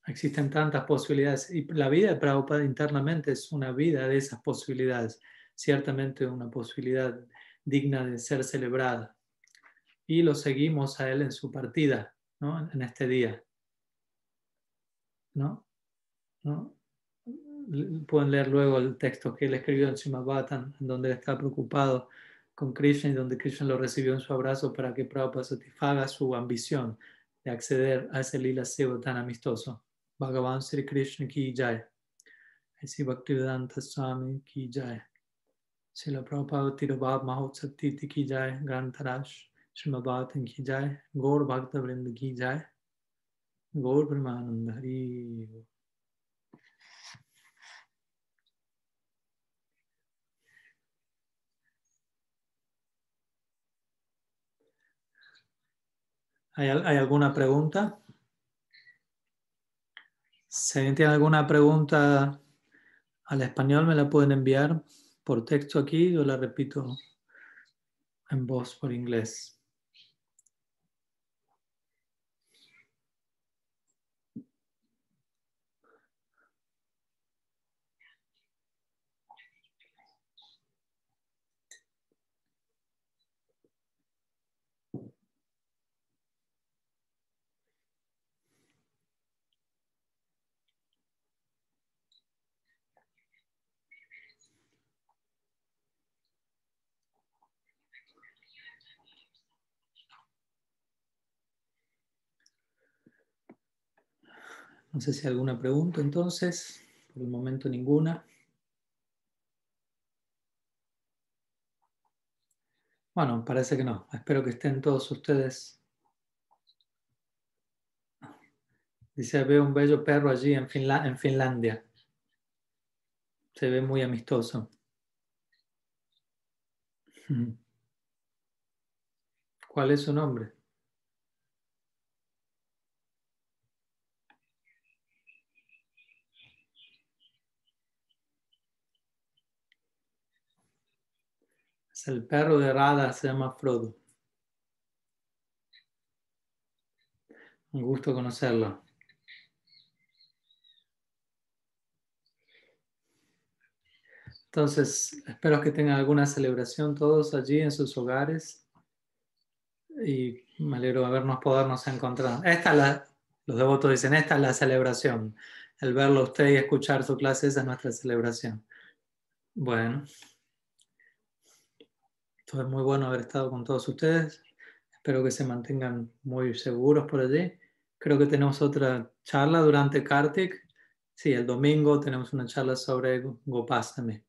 existen tantas posibilidades. Y la vida de Prabhupada internamente es una vida de esas posibilidades. Ciertamente una posibilidad digna de ser celebrada. Y lo seguimos a él en su partida, ¿no? en este día. ¿No? ¿No? Pueden leer luego el texto que él escribió en Srimad en donde está preocupado con Krishna y donde Krishna lo recibió en su abrazo para que Prabhupada satisfaga su ambición de acceder a ese lila seva tan amistoso. Bhagavan Sri Krishna ki jai. Aisi Bhaktivedanta Swami ki jai. Srila Prabhupada Tirobhav Mahotsav Titi ki jai. Grantarash Srimad Bhagavatam ki jai. Gaur Bhakta Vrinda ki jai. Gaur Brahmananda Hari. ¿Hay, ¿Hay, alguna pregunta? Si alguien tiene alguna pregunta al español, me la pueden enviar por texto aquí, yo la repito en voz por inglés. No sé si hay alguna pregunta entonces. Por el momento ninguna. Bueno, parece que no. Espero que estén todos ustedes. Dice, veo un bello perro allí en, en Finlandia. Se ve muy amistoso. ¿Cuál es su nombre? El perro de Radha, se llama Frodo. Un gusto conocerlo. Entonces, espero que tengan alguna celebración todos allí en sus hogares. Y me alegro de habernos podernos encontrar. Esta es la, los devotos dicen, esta es la celebración. El verlo usted y escuchar su clase, esa es nuestra celebración. Bueno es muy bueno haber estado con todos ustedes. Espero que se mantengan muy seguros por allí. Creo que tenemos otra charla durante Kartik. Sí, el domingo tenemos una charla sobre Gopastami.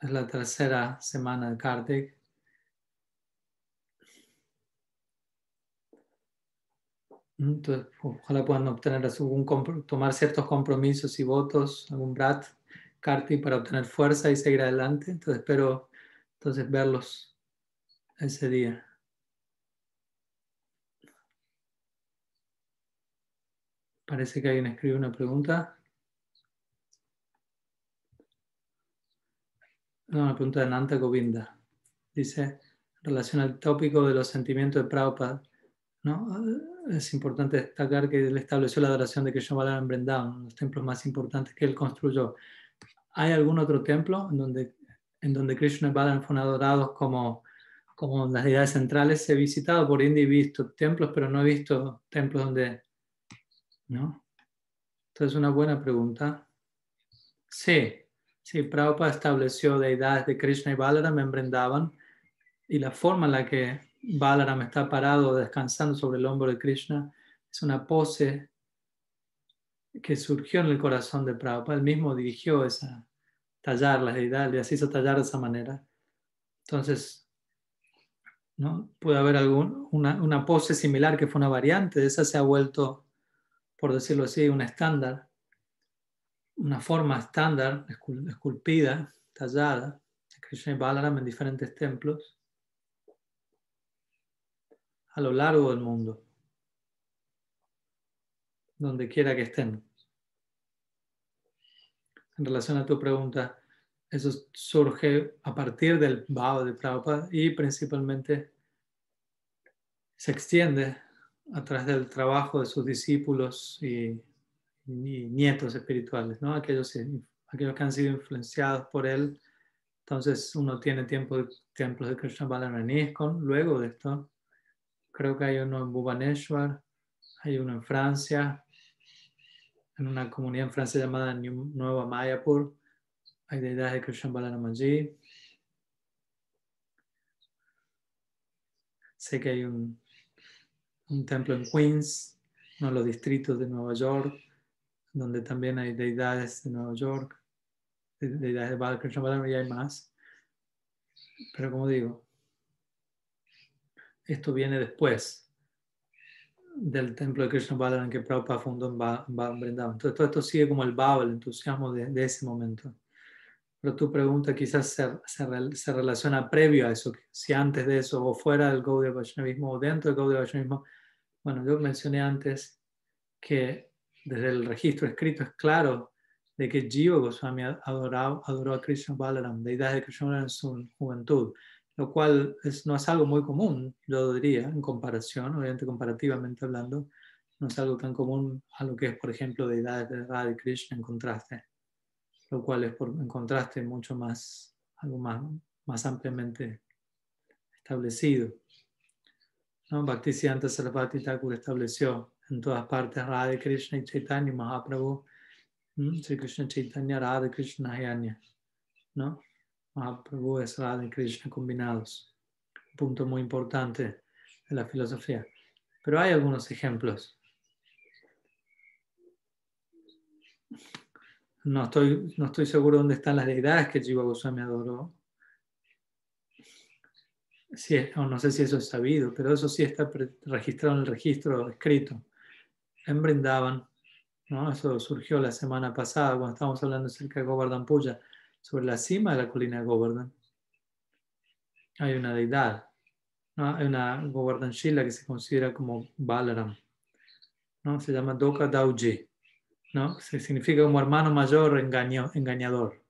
Es la tercera semana de Kartik. Entonces, ojalá puedan obtener algún, tomar ciertos compromisos y votos, algún brat Karti para obtener fuerza y seguir adelante. Entonces espero entonces verlos ese día. Parece que alguien escribe una pregunta. No, una pregunta de Nanta Govinda. Dice, en relación al tópico de los sentimientos de Prabhupada, ¿no? es importante destacar que él estableció la adoración de Krishna Balaram en Vrindavan, los templos más importantes que él construyó. ¿Hay algún otro templo en donde, en donde Krishna y Balaram fueron adorados como, como las deidades centrales? He visitado por India y visto templos, pero no he visto templos donde... ¿No? Entonces, una buena pregunta. Sí, sí, Prabhupada estableció deidades de Krishna y Balaram en Vrindavan y la forma en la que Balaram está parado descansando sobre el hombro de Krishna es una pose que surgió en el corazón de Prabhupada. Él mismo dirigió esa tallar las deidades, le hizo tallar de esa manera. Entonces, ¿no? puede haber algún, una, una, pose similar que fue una variante, esa se ha vuelto, por decirlo así, un estándar, una forma estándar, esculpida, tallada, de Krishna y Balaram en diferentes templos a lo largo del mundo donde quiera que estén. En relación a tu pregunta, Eso surge a partir del Bhava de Prabhupada y principalmente se extiende a través del trabajo de sus discípulos y, y nietos espirituales, ¿no? aquellos, aquellos que han sido influenciados por él. Entonces uno tiene tiempo de, templos de Krishna Luego de esto, creo que hay uno en Bhubaneswar, hay uno en Francia, en una comunidad en Francia llamada Nueva Mayapur. Hay deidades de Krishna Balaram allí. Sé que hay un, un templo en Queens, uno de los distritos de Nueva York, donde también hay deidades de Nueva York, deidades de Balakrishna Balaram y hay más. Pero como digo, esto viene después del templo de Krishna Balaram que Prabhupada fundó en Vrindavan. Entonces todo esto sigue como el baba, el entusiasmo de, ese momento. Pero tu pregunta quizás se, se, relaciona previo a eso, si antes de eso o fuera del Gaudiya Vaishnavismo o dentro del Gaudiya Vaishnavismo. Bueno, yo mencioné antes que desde el registro escrito es claro de que Jiva Goswami adoró, adoró a Krishna Balaram, deidad de Krishna Balaram en su juventud, lo cual es, no es algo muy común, yo diría, en comparación, obviamente comparativamente hablando, no es algo tan común a lo que es, por ejemplo, deidades de Radha Krishna en contraste, lo cual es por, en contraste mucho más, algo más, más ampliamente establecido. ¿No? Bhaktisiddhanta Sarasvati Thakur estableció en todas partes Radha Krishna y Chaitanya Mahaprabhu, Sri Krishna Chaitanya Radha Krishna Hayanya, ¿no? Mahaprabhu es Radha y Krishna combinados. Un punto muy importante de la filosofía. Pero hay algunos ejemplos. No estoy, no estoy seguro dónde están las deidades que Jiva Goswami adoró. Sí, no sé si eso es sabido, pero eso sí está registrado en el registro escrito en Brindavan, ¿no? eso surgió la semana pasada cuando estábamos hablando acerca de Govardhan Puja, sobre la cima de la colina de Govardhan. Hay una deidad, una Govardhan Shila que se considera como Balaram, ¿no? se llama Doka Dauji, ¿no? se significa como hermano mayor engaño, engañador.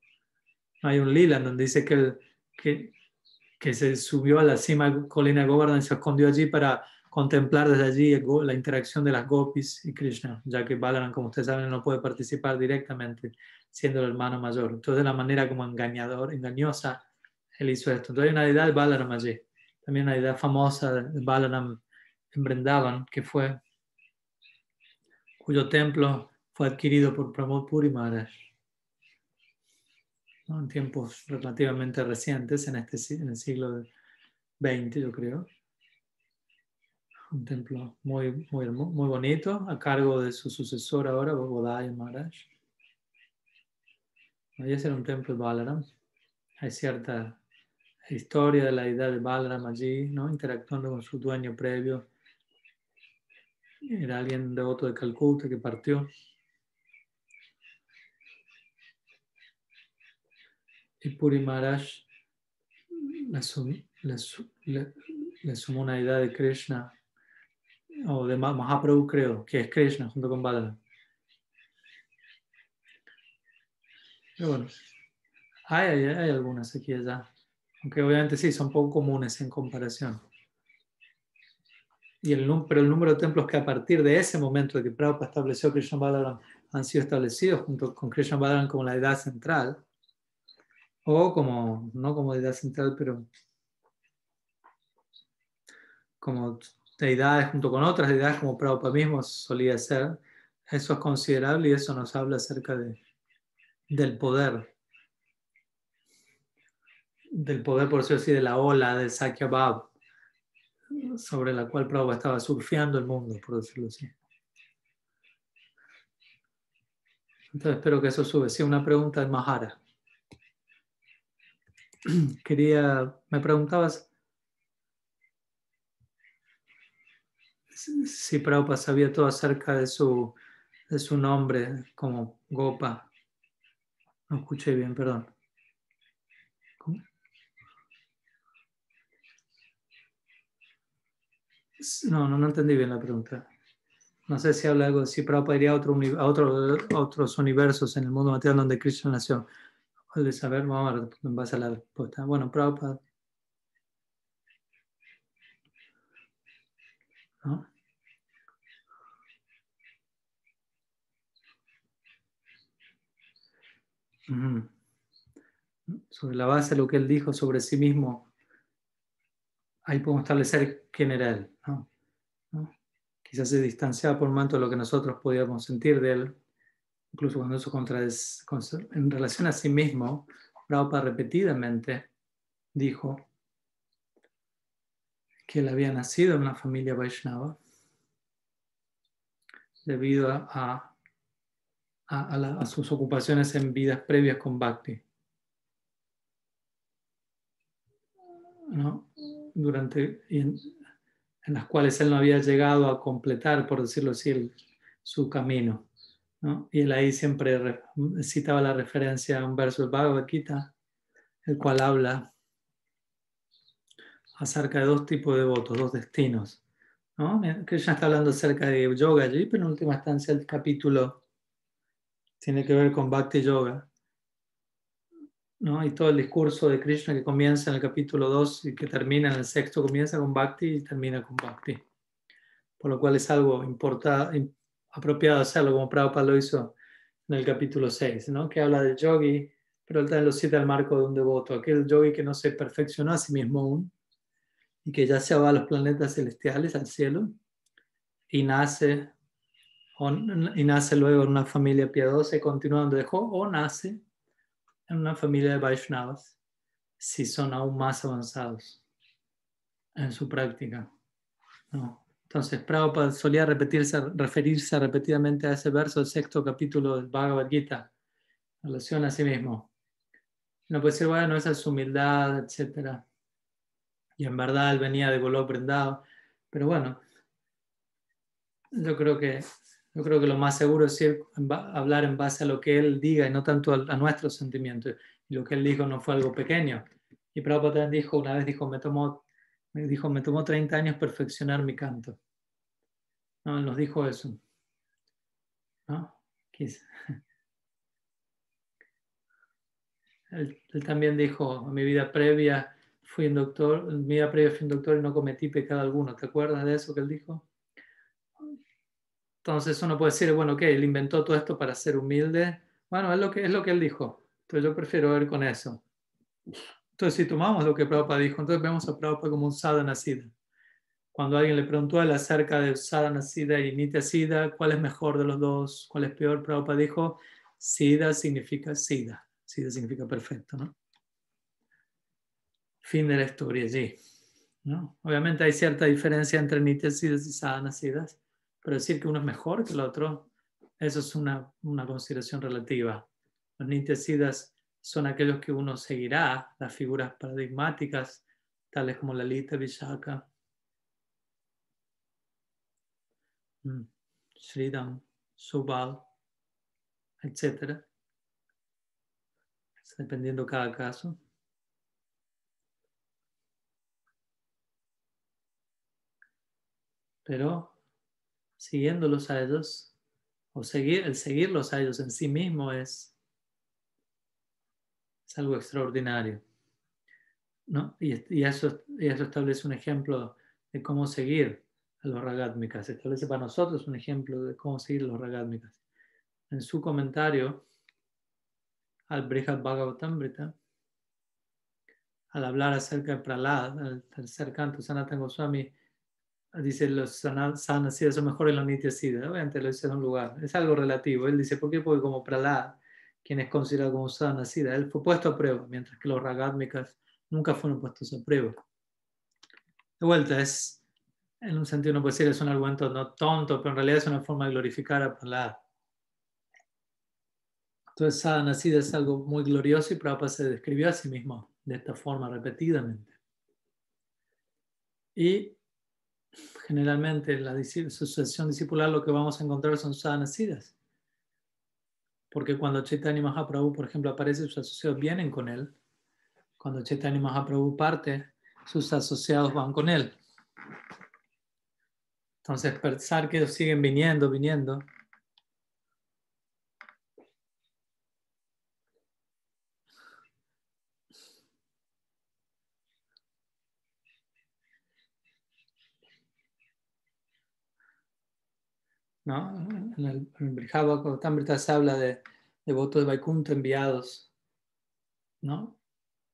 Hay un lila donde dice que, que, que se subió a la cima de la colina de Govardhan y se escondió allí para contemplar desde allí la interacción de las gopis y Krishna, ya que Balaram, como ustedes saben, no puede participar directamente siendo el hermano mayor. Entonces, de la manera como engañador, engañosa, él hizo esto. Entonces, hay una deidad de Balaram allí. También una deidad famosa de Balaram en Brindavan, que fue, cuyo templo fue adquirido por Pramod Puri Maharaj. En tiempos relativamente recientes, en, este, en el siglo XX, yo creo un templo muy, muy, muy bonito, a cargo de su sucesor ahora, Bodhaya Maharaj. Ahí era un templo de Balaram. Hay cierta historia de la idea de Balaram allí, ¿no? interactuando con su dueño previo. Era alguien devoto de Calcuta que partió. Y Puri Maharaj le, le, le sumó una idea de Krishna o de Mahaprabhu creo, que es Krishna junto con Balaram. Pero bueno, hay, hay, algunas aquí y allá, aunque obviamente sí, son poco comunes en comparación. Y el, pero el número de templos que a partir de ese momento de que Prabhupada estableció Krishna Balaram han sido establecidos junto con Krishna Balaram como la edad central, o como, no como deidad central, pero como deidades junto con otras deidades como Prabhupada mismo solía ser, eso es considerable y eso nos habla acerca de, del poder, del poder, por decirlo así, de la ola de Sakya Bab, sobre la cual Prabhupada estaba surfeando el mundo, por decirlo así. Entonces espero que eso sube. Sí, una pregunta de Mahara. Quería, me preguntabas si Prabhupada sabía todo acerca de su, de su nombre como Gopa. No escuché bien, perdón. No, no, no entendí bien la pregunta. No sé si habla algo, si Prabhupada iría a, otro, a, otro, otros universos en el mundo material donde Krishna nació. ¿Cuál de saber? Vamos a ver en base a la respuesta. Bueno, Prabhupada. Sobre la base de lo que él dijo sobre sí mismo, ahí podemos establecer quién era él. ¿no? ¿No? Quizás se distanciaba por un de lo que nosotros podíamos sentir de él, incluso cuando eso contrades, en relación a sí mismo, Prabhupada repetidamente dijo que él había nacido en una familia Vaishnava debido a, a, a, la, a sus ocupaciones en vidas previas con Bhakti. ¿No? Durante, en, en, las cuales él no había llegado a completar, por decirlo así, el, su camino. ¿no? Y él ahí siempre re, citaba la referencia a un verso del Bhagavad Gita, el cual habla acerca de dos tipos de votos, dos destinos. ¿no? Krishna está hablando acerca de yoga allí, pero en última instancia el capítulo tiene que ver con Bhakti Yoga. ¿no? Y todo el discurso de Krishna que comienza en el capítulo 2 y que termina en el sexto, comienza con Bhakti y termina con Bhakti. Por lo cual es algo importa, apropiado hacerlo, como Prabhupada lo hizo en el capítulo 6, ¿no? que habla del yogi, pero él también lo cita al marco de un devoto, aquel yogi que no se perfeccionó a sí mismo aún y que ya se va a los planetas celestiales, al cielo, y nace, o, y nace luego en una familia piadosa y continúa donde dejó, o nace en una familia de Vaishnavas, si son aún más avanzados en su práctica. No. Entonces, Prabhupada solía repetirse, referirse repetidamente a ese verso del sexto capítulo del Bhagavad Gita, en relación a sí mismo. No puede decir, bueno, esa es humildad, etc. Y en verdad él venía de color prendado. Pero bueno, yo creo que, yo creo que lo más seguro es ir, hablar en base a lo que él diga y no tanto a, a nuestros sentimientos. Y lo que él dijo no fue algo pequeño. Y Prabhupada dijo, una vez dijo, me tomó, me dijo, me tomó 30 años perfeccionar mi canto. No, nos dijo eso. ¿No? Él, él, también dijo, mi vida previa fui un doctor, mi vida previa fui un doctor y no cometí pecado alguno. ¿Te acuerdas de eso que él dijo? Entonces uno puede decir, bueno, ok, él inventó todo esto para ser humilde. Bueno, es lo que, es lo que él dijo. Entonces yo prefiero ver con eso. Entonces si tomamos lo que Prabhupada dijo, entonces vemos a Prabhupada como un sadhana siddha. Cuando alguien le preguntó a él acerca de sadhana siddha y nitya siddha, ¿cuál es mejor de los dos? ¿Cuál es peor? Prabhupada dijo, siddha significa siddha. Siddha significa perfecto, ¿no? Fin de la historia allí. ¿no? Obviamente hay cierta diferencia entre nitya siddhas y sadhana siddhas, pero decir que uno es mejor que el otro, eso es una, una consideración relativa. Los nitya siddhas son aquellos que uno seguirá, las figuras paradigmáticas, tales como la Lita Vishaka, Sridham, Subal, etc. Dependiendo cada caso. Pero siguiéndolos a ellos, o seguir, el seguirlos a ellos en sí mismo es, es algo extraordinario. ¿no? Y, y, eso, y eso establece un ejemplo de cómo seguir a los ragátmicas. Establece para nosotros un ejemplo de cómo seguir a los ragátmicas. En su comentario al Brihad Bhagavatamrita, al hablar acerca de Pralad, el tercer canto, Sanatana Goswami dice los sanasidas son mejores los nityasidas. Obviamente lo dice en un lugar. Es algo relativo. Él dice, ¿por qué? Porque como Pralad, quien es considerado como sanasida, él fue puesto a prueba, mientras que los ragátmicas nunca fueron puestos a prueba. De vuelta, es, en un sentido no puede decir es un argumento no tonto, pero en realidad es una forma de glorificar a Pralad. Entonces, sadhanasida es algo muy glorioso y Prabhupada se describió a sí mismo de esta forma repetidamente. Y generalmente en la sucesión discipular lo que vamos a encontrar son sadhanasidas. Porque cuando Chaitanya Mahaprabhu, por ejemplo, aparece, sus asociados vienen con él. Cuando Chaitanya Mahaprabhu parte, sus asociados van con él. Entonces, pensar que ellos siguen viniendo, viniendo, ¿no? En el, en el se habla de devotos de Vaikuntha enviados, ¿no?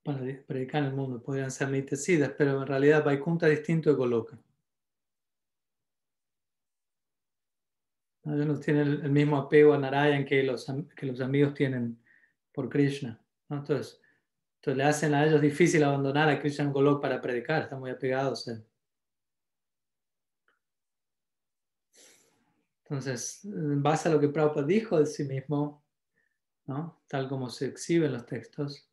Para predicar en el mundo. Podrían ser nitesidas, pero en realidad Vaikuntha es distinto de Goloka. Ellos no tienen el, mismo apego a Narayan que los, que los amigos tienen por Krishna. ¿no? Entonces, entonces le hacen a ellos difícil abandonar a Krishna Golok para predicar, están muy apegados a. Entonces, en base a lo que Prabhupada dijo de sí mismo, ¿no? tal como se exhibe en los textos,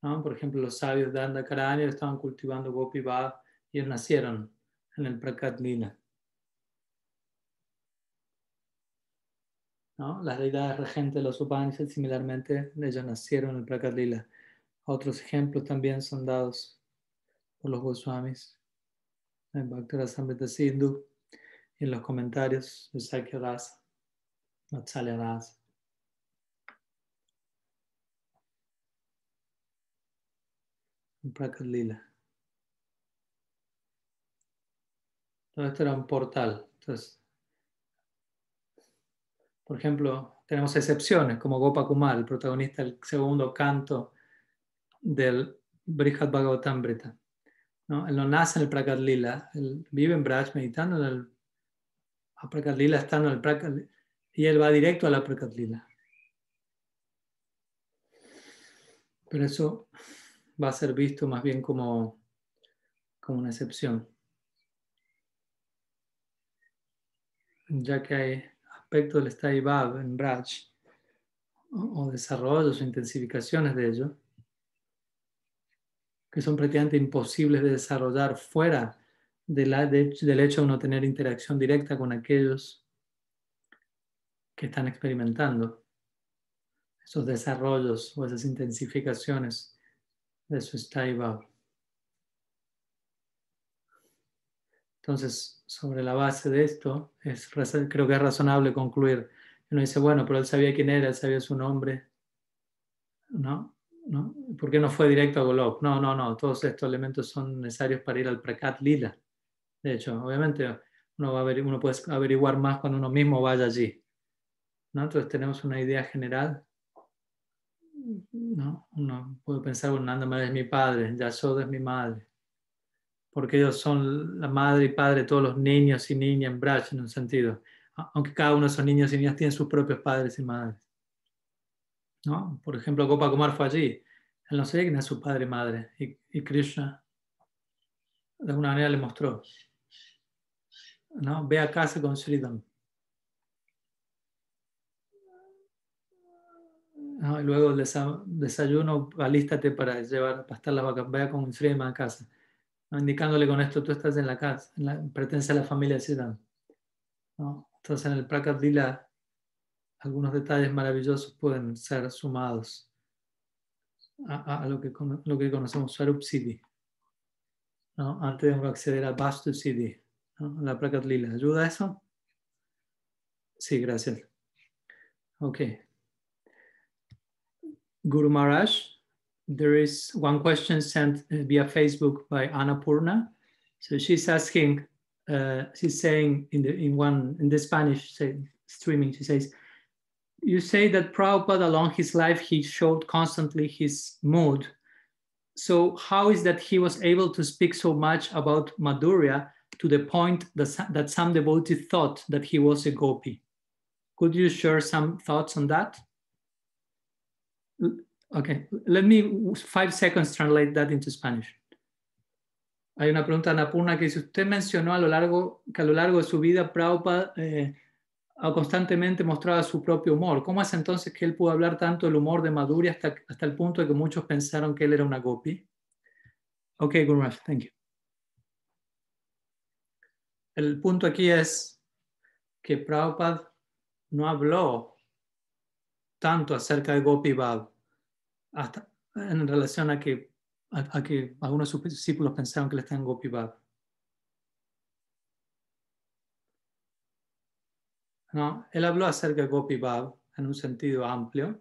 ¿no? por ejemplo, los sabios de Andakaranya estaban cultivando Gopi Bhav y ellos nacieron en el Prakat Lila. ¿no? Las deidades regentes de los Upanishads, similarmente, ellos nacieron en el Prakat Lila. Otros ejemplos también son dados por los Goswamis en Bhaktara Samrita Sindhu en los comentarios de Sakya Rasa, Vatsalya Rasa. Lila. Todo esto era un portal. Entonces, por ejemplo, tenemos excepciones como Gopa Kumar, el protagonista del segundo canto del Brihad Bhagavatamrita. ¿no? Él no nace en el Prakat Lila, él vive en Braj meditando en el a Prakat Lila, estando en el y él va directo a la Prakat Lila. Pero eso va a ser visto más bien como, como una excepción. Ya que hay aspectos del Stay Bhav en Braj, o, desarrollos o intensificaciones de ello, que son prácticamente imposibles de desarrollar fuera de del hecho de no tener interacción directa con aquellos que están experimentando esos desarrollos o esas intensificaciones de su Staiva. Entonces, sobre la base de esto, es, creo que es razonable concluir. Uno dice, bueno, pero él sabía quién era, él sabía su nombre, ¿no? ¿no? ¿Por qué no fue directo a Golok? No, no, no, todos estos elementos son necesarios para ir al Prakat Lila. De hecho, obviamente uno, va a ver, uno puede averiguar más cuando uno mismo vaya allí. ¿no? Entonces tenemos una idea general. ¿no? Uno puede pensar, bueno, Nanda es mi padre, Yasoda es mi madre. Porque ellos son la madre y padre de todos los niños y niñas en Braj, en un sentido. Aunque cada uno de esos niños y niñas tiene sus propios padres y madres. ¿no? Por ejemplo, Gopa Kumar fue allí. Él no sabía quién era su padre y madre. Y, y Krishna, de alguna manera, le mostró. ¿No? Ve a casa con Sridham. ¿no? Luego desayuno, alístate para llevar, para estar la vaca, vaya con Sridham a casa. Indicándole con esto, tú estás en la casa, en la, pertenece a la familia Sridham. ¿no? Entonces en el Prakat Lila algunos detalles maravillosos pueden ser sumados a, a lo, que, lo que conocemos Swarup Siddhi. ¿no? Antes de acceder a Vastu Siddhi, ¿no? la Prakat Lila. ¿Ayuda eso? Sí, gracias. Ok. Guru Maharaj, there is one question sent via Facebook by Annapurna. So she's asking, uh, she's saying in the in one in the Spanish say, streaming, she says, you say that Prabhupada along his life he showed constantly his mood. So how is that he was able to speak so much about Madhurya to the point that, that some devotees thought that he was a gopi? Could you share some thoughts on that? Okay, let me five seconds translate that into Spanish. Hay una pregunta de Anapurna que dice, usted mencionó a lo largo, que a lo largo de su vida Prabhupada eh, constantemente mostraba su propio humor. ¿Cómo es entonces que él pudo hablar tanto del humor de Madhurya hasta, hasta el punto de que muchos pensaron que él era una gopi? Ok, Gurumaj, thank you. El punto aquí es que Prabhupada no habló tanto acerca de Gopi Bhav hasta en relación a que, a, a que algunos de sus discípulos pensaron que él está en Gopi Bhav. ¿no? Él habló acerca de Gopi Bhav en un sentido amplio,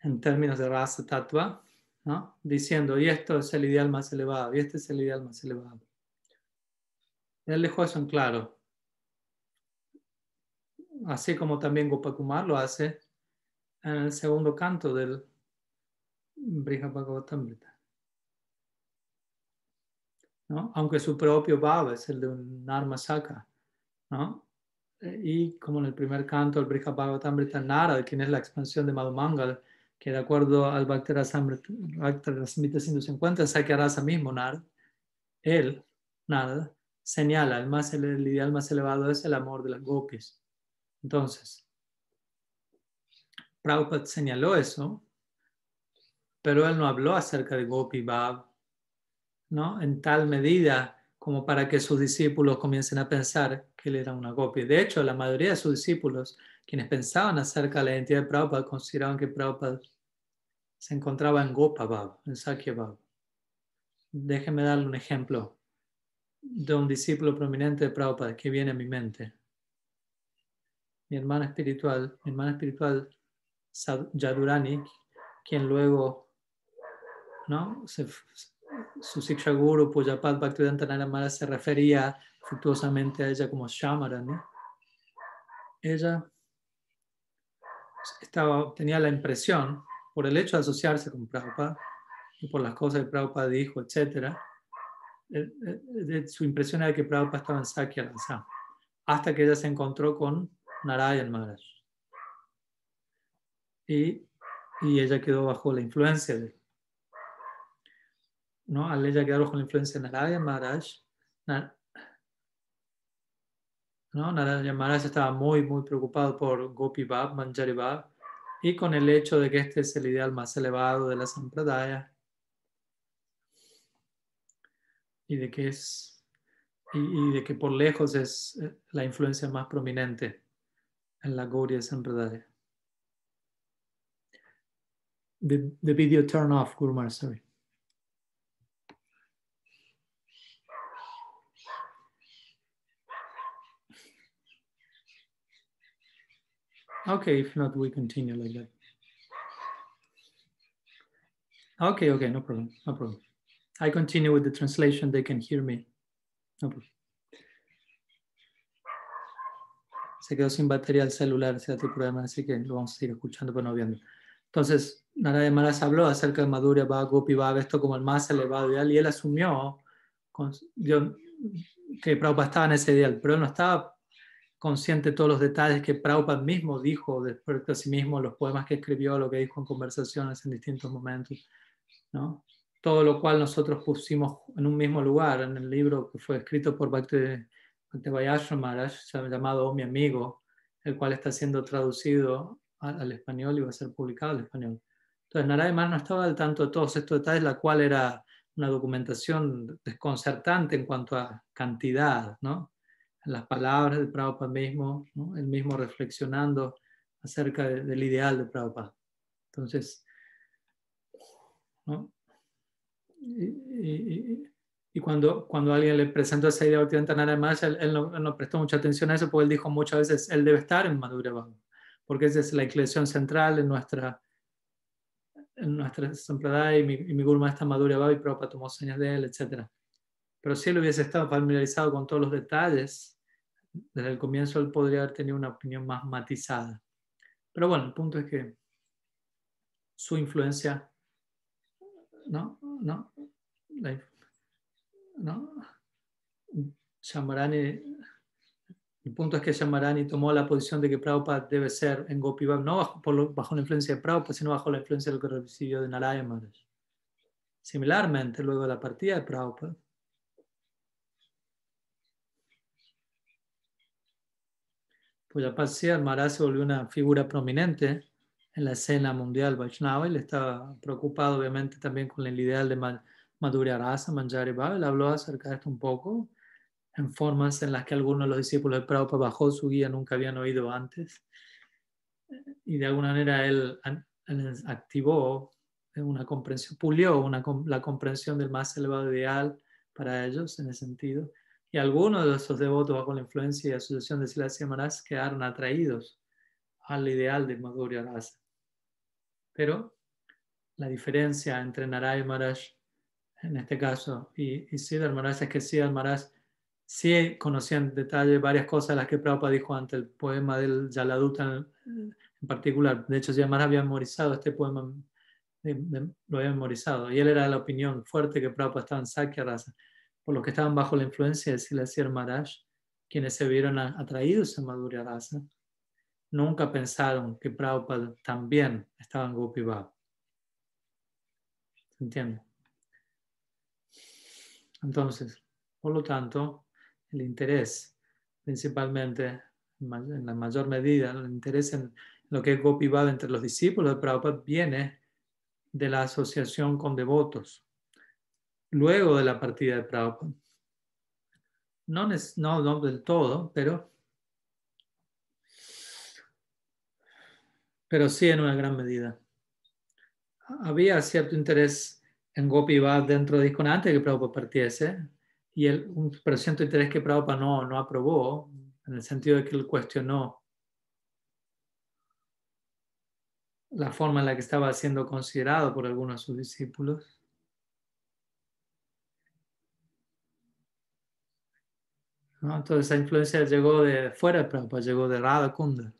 en términos de raza tatua, ¿no? diciendo, y esto es el ideal más elevado, y este es el ideal más elevado. Él dejó eso en claro. así como también Gopakumar lo hace en el segundo canto del Brihapagavatamrita. ¿no? Aunque su propio bhava es el de un Narma Saka, ¿no? Y como en el primer canto, el Brihapagavatamrita Nara, quien es la expansión de Madhumangal, que de acuerdo al Bhaktara Samhita 150, Sakyarasa mismo, Nara, él, Nara, señala, el, más, el ideal más elevado es el amor de las gopis. Entonces, Prabhupada señaló eso, pero él no habló acerca de Gopi Bhav, ¿no? En tal medida como para que sus discípulos comiencen a pensar que él era una Gopi. De hecho, la mayoría de sus discípulos, quienes pensaban acerca de la identidad de Prabhupada, consideraban que Prabhupada se encontraba en Gopa Bhav, en Sakya Bhav. Déjenme darle un ejemplo de un discípulo prominente de Prabhupada que viene a mi mente. Mi hermana espiritual, mi hermana espiritual Yadurani, quien luego, ¿no? Se, su Siksha Guru, Pujapad Bhaktivedanta Naramara, se refería afectuosamente a ella como Shamara, Ella estaba, tenía la impresión, por el hecho de asociarse con Prabhupada y por las cosas que Prabhupada dijo, etc., su impresión era que Prabhupada estaba en Sakya hasta que ella se encontró con Narayan Maharaj. Y, y ella quedó bajo la influencia de ¿no? Al ella quedar bajo la influencia de Narayan Maharaj, ¿no? Narayan Maharaj estaba muy, muy preocupado por Gopi Bab, Manjari Bab, y con el hecho de que este es el ideal más elevado de la Sampradaya, y de que es y, de que por lejos es eh, la influencia más prominente en la Gaudiya Sampradaya. The, the video turn off, Gurumar, sorry. Okay, if not, we continue like that. Okay, okay, no problem, no problem. I continue with the translation, they can hear me. No problem. Se quedó sin batería el celular, ese otro problema, así que lo vamos a seguir escuchando, pero no viendo. Entonces, Narayana Maras habló acerca de Madhurya Bhava, Gopi esto como el más elevado ideal, y él asumió con, yo, que Prabhupada estaba en ese ideal, pero él no estaba consciente de todos los detalles que Prabhupada mismo dijo después de sí mismo, los poemas que escribió, lo que dijo en conversaciones en distintos momentos, ¿no? Todo lo cual nosotros pusimos en un mismo lugar, en el libro que fue escrito por Bhakti, Bhakti Maharaj, llamado Mi Amigo, el cual está siendo traducido al, español y va a ser publicado al español. Entonces, Narayana no estaba al tanto de todos estos detalles, la cual era una documentación desconcertante en cuanto a cantidad, ¿no? las palabras de Prabhupada mismo, ¿no? él mismo reflexionando acerca del ideal de Prabhupada. Entonces, ¿no? Y, cuando, cuando alguien le presentó esa idea a nada más, él, él, no, prestó mucha atención a eso porque él dijo muchas veces, él debe estar en Madhurya porque esa es la inclinación central en nuestra en nuestra Sampradaya y mi, y mi Guru Maestra Madhurya y Prabhupada tomó señas de él, etc. Pero si él hubiese estado familiarizado con todos los detalles, desde el comienzo él podría haber tenido una opinión más matizada. Pero bueno, el punto es que su influencia, ¿no? ¿No? ¿No? Shamarani, el punto es que Shamarani tomó la posición de que Prabhupada debe ser en Gopi no bajo, bajo la influencia de Prabhupada, sino bajo la influencia de lo que recibió de Narayana Similarmente, luego de la partida de Prabhupada, pues ya Maharaj se volvió una figura prominente en la escena mundial Vaishnava le estaba preocupado obviamente también con el ideal de Madhurya Rasa, Manjari Bhava. Él habló acerca de esto un poco en formas en las que algunos de los discípulos de Prabhupada bajó su guía nunca habían oído antes. Y de alguna manera él, activó una comprensión, pulió una, la comprensión del más elevado ideal para ellos en ese sentido y algunos de esos devotos bajo la influencia y asociación de Silasya Maharaj quedaron atraídos al ideal de Madhurya Rasa. Pero la diferencia entre Narayana Maharaj, en este caso, y, y Siddhar Maharaj es que Siddhar Maharaj sí conocía en detalle varias cosas de las que Prabhupada dijo ante el poema del Yaladuta en, particular. De hecho, más había memorizado este poema, lo había memorizado. Y él era la opinión fuerte que Prabhupada estaba en Sakya Rasa. Por los que estaban bajo la influencia de Silasir Maharaj, quienes se vieron atraídos a Madhurya Rasa, nunca pensaron que Prabhupada también estaba en Gopi ¿Se entiende? Entonces, por lo tanto, el interés, principalmente, en la mayor medida, el interés en lo que es entre los discípulos de Prabhupada viene de la asociación con devotos, luego de la partida de Prabhupada. No, no, no del todo, pero, pero sí en una gran medida. Había cierto interés en Gopi dentro de Discon antes de que Prabhupada partiese, y el, un cierto interés que Prabhupada no, no aprobó, en el sentido de que él cuestionó la forma en la que estaba siendo considerado por algunos de sus discípulos. Entonces esa influencia llegó de fuera de Prabhupada, llegó de Radha Kunda.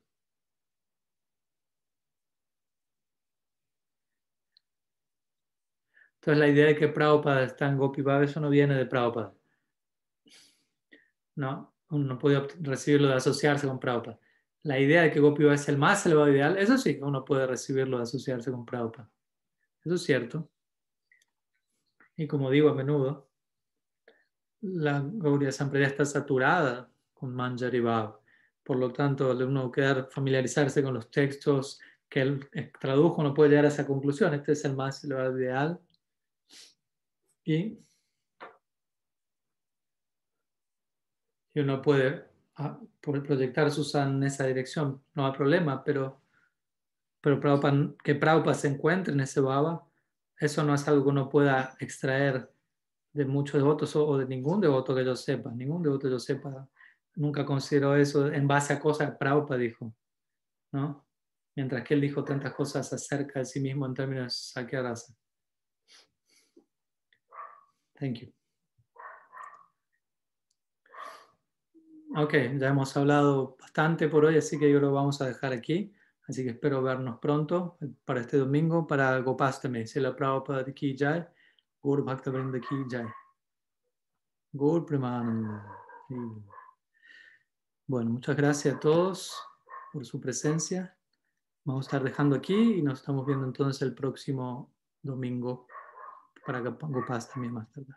Entonces la idea de que Prabhupada está en Gopi eso no viene de Prabhupada. No, uno no puede recibirlo de asociarse con Prabhupada. La idea de que Gopi es el más elevado ideal, eso sí uno puede recibirlo de asociarse con Prabhupada. Eso es cierto. Y como digo a menudo, la Gaudiya Sampradaya está saturada con Manjari Bhav. Por lo tanto, uno quedar familiarizarse con los textos que él tradujo, no puede llegar a esa conclusión. Este es el más elevado ideal. Y uno puede ah, proyectar su san en esa dirección, no hay problema, pero, pero que Prabhupada se encuentre en ese baba, eso no es algo que uno pueda extraer de muchos devotos o de ningún devoto que yo sepa, ningún devoto que yo sepa, nunca consideró eso en base a cosas que Prabhupada dijo, ¿no? Mientras que él dijo tantas cosas acerca de sí mismo en términos de Sakya Rasa. Thank you. Ok, ya hemos hablado bastante por hoy, así que yo lo vamos a dejar aquí. Así que espero vernos pronto para este domingo para Gopastami. Se la Prabhupada de Ki Jai, Gur Bhakta de Ki Jai. Gur Premananda. Bueno, muchas gracias a todos por su presencia. Vamos a estar dejando aquí y nos estamos viendo entonces el próximo domingo para Gopastami más tarde.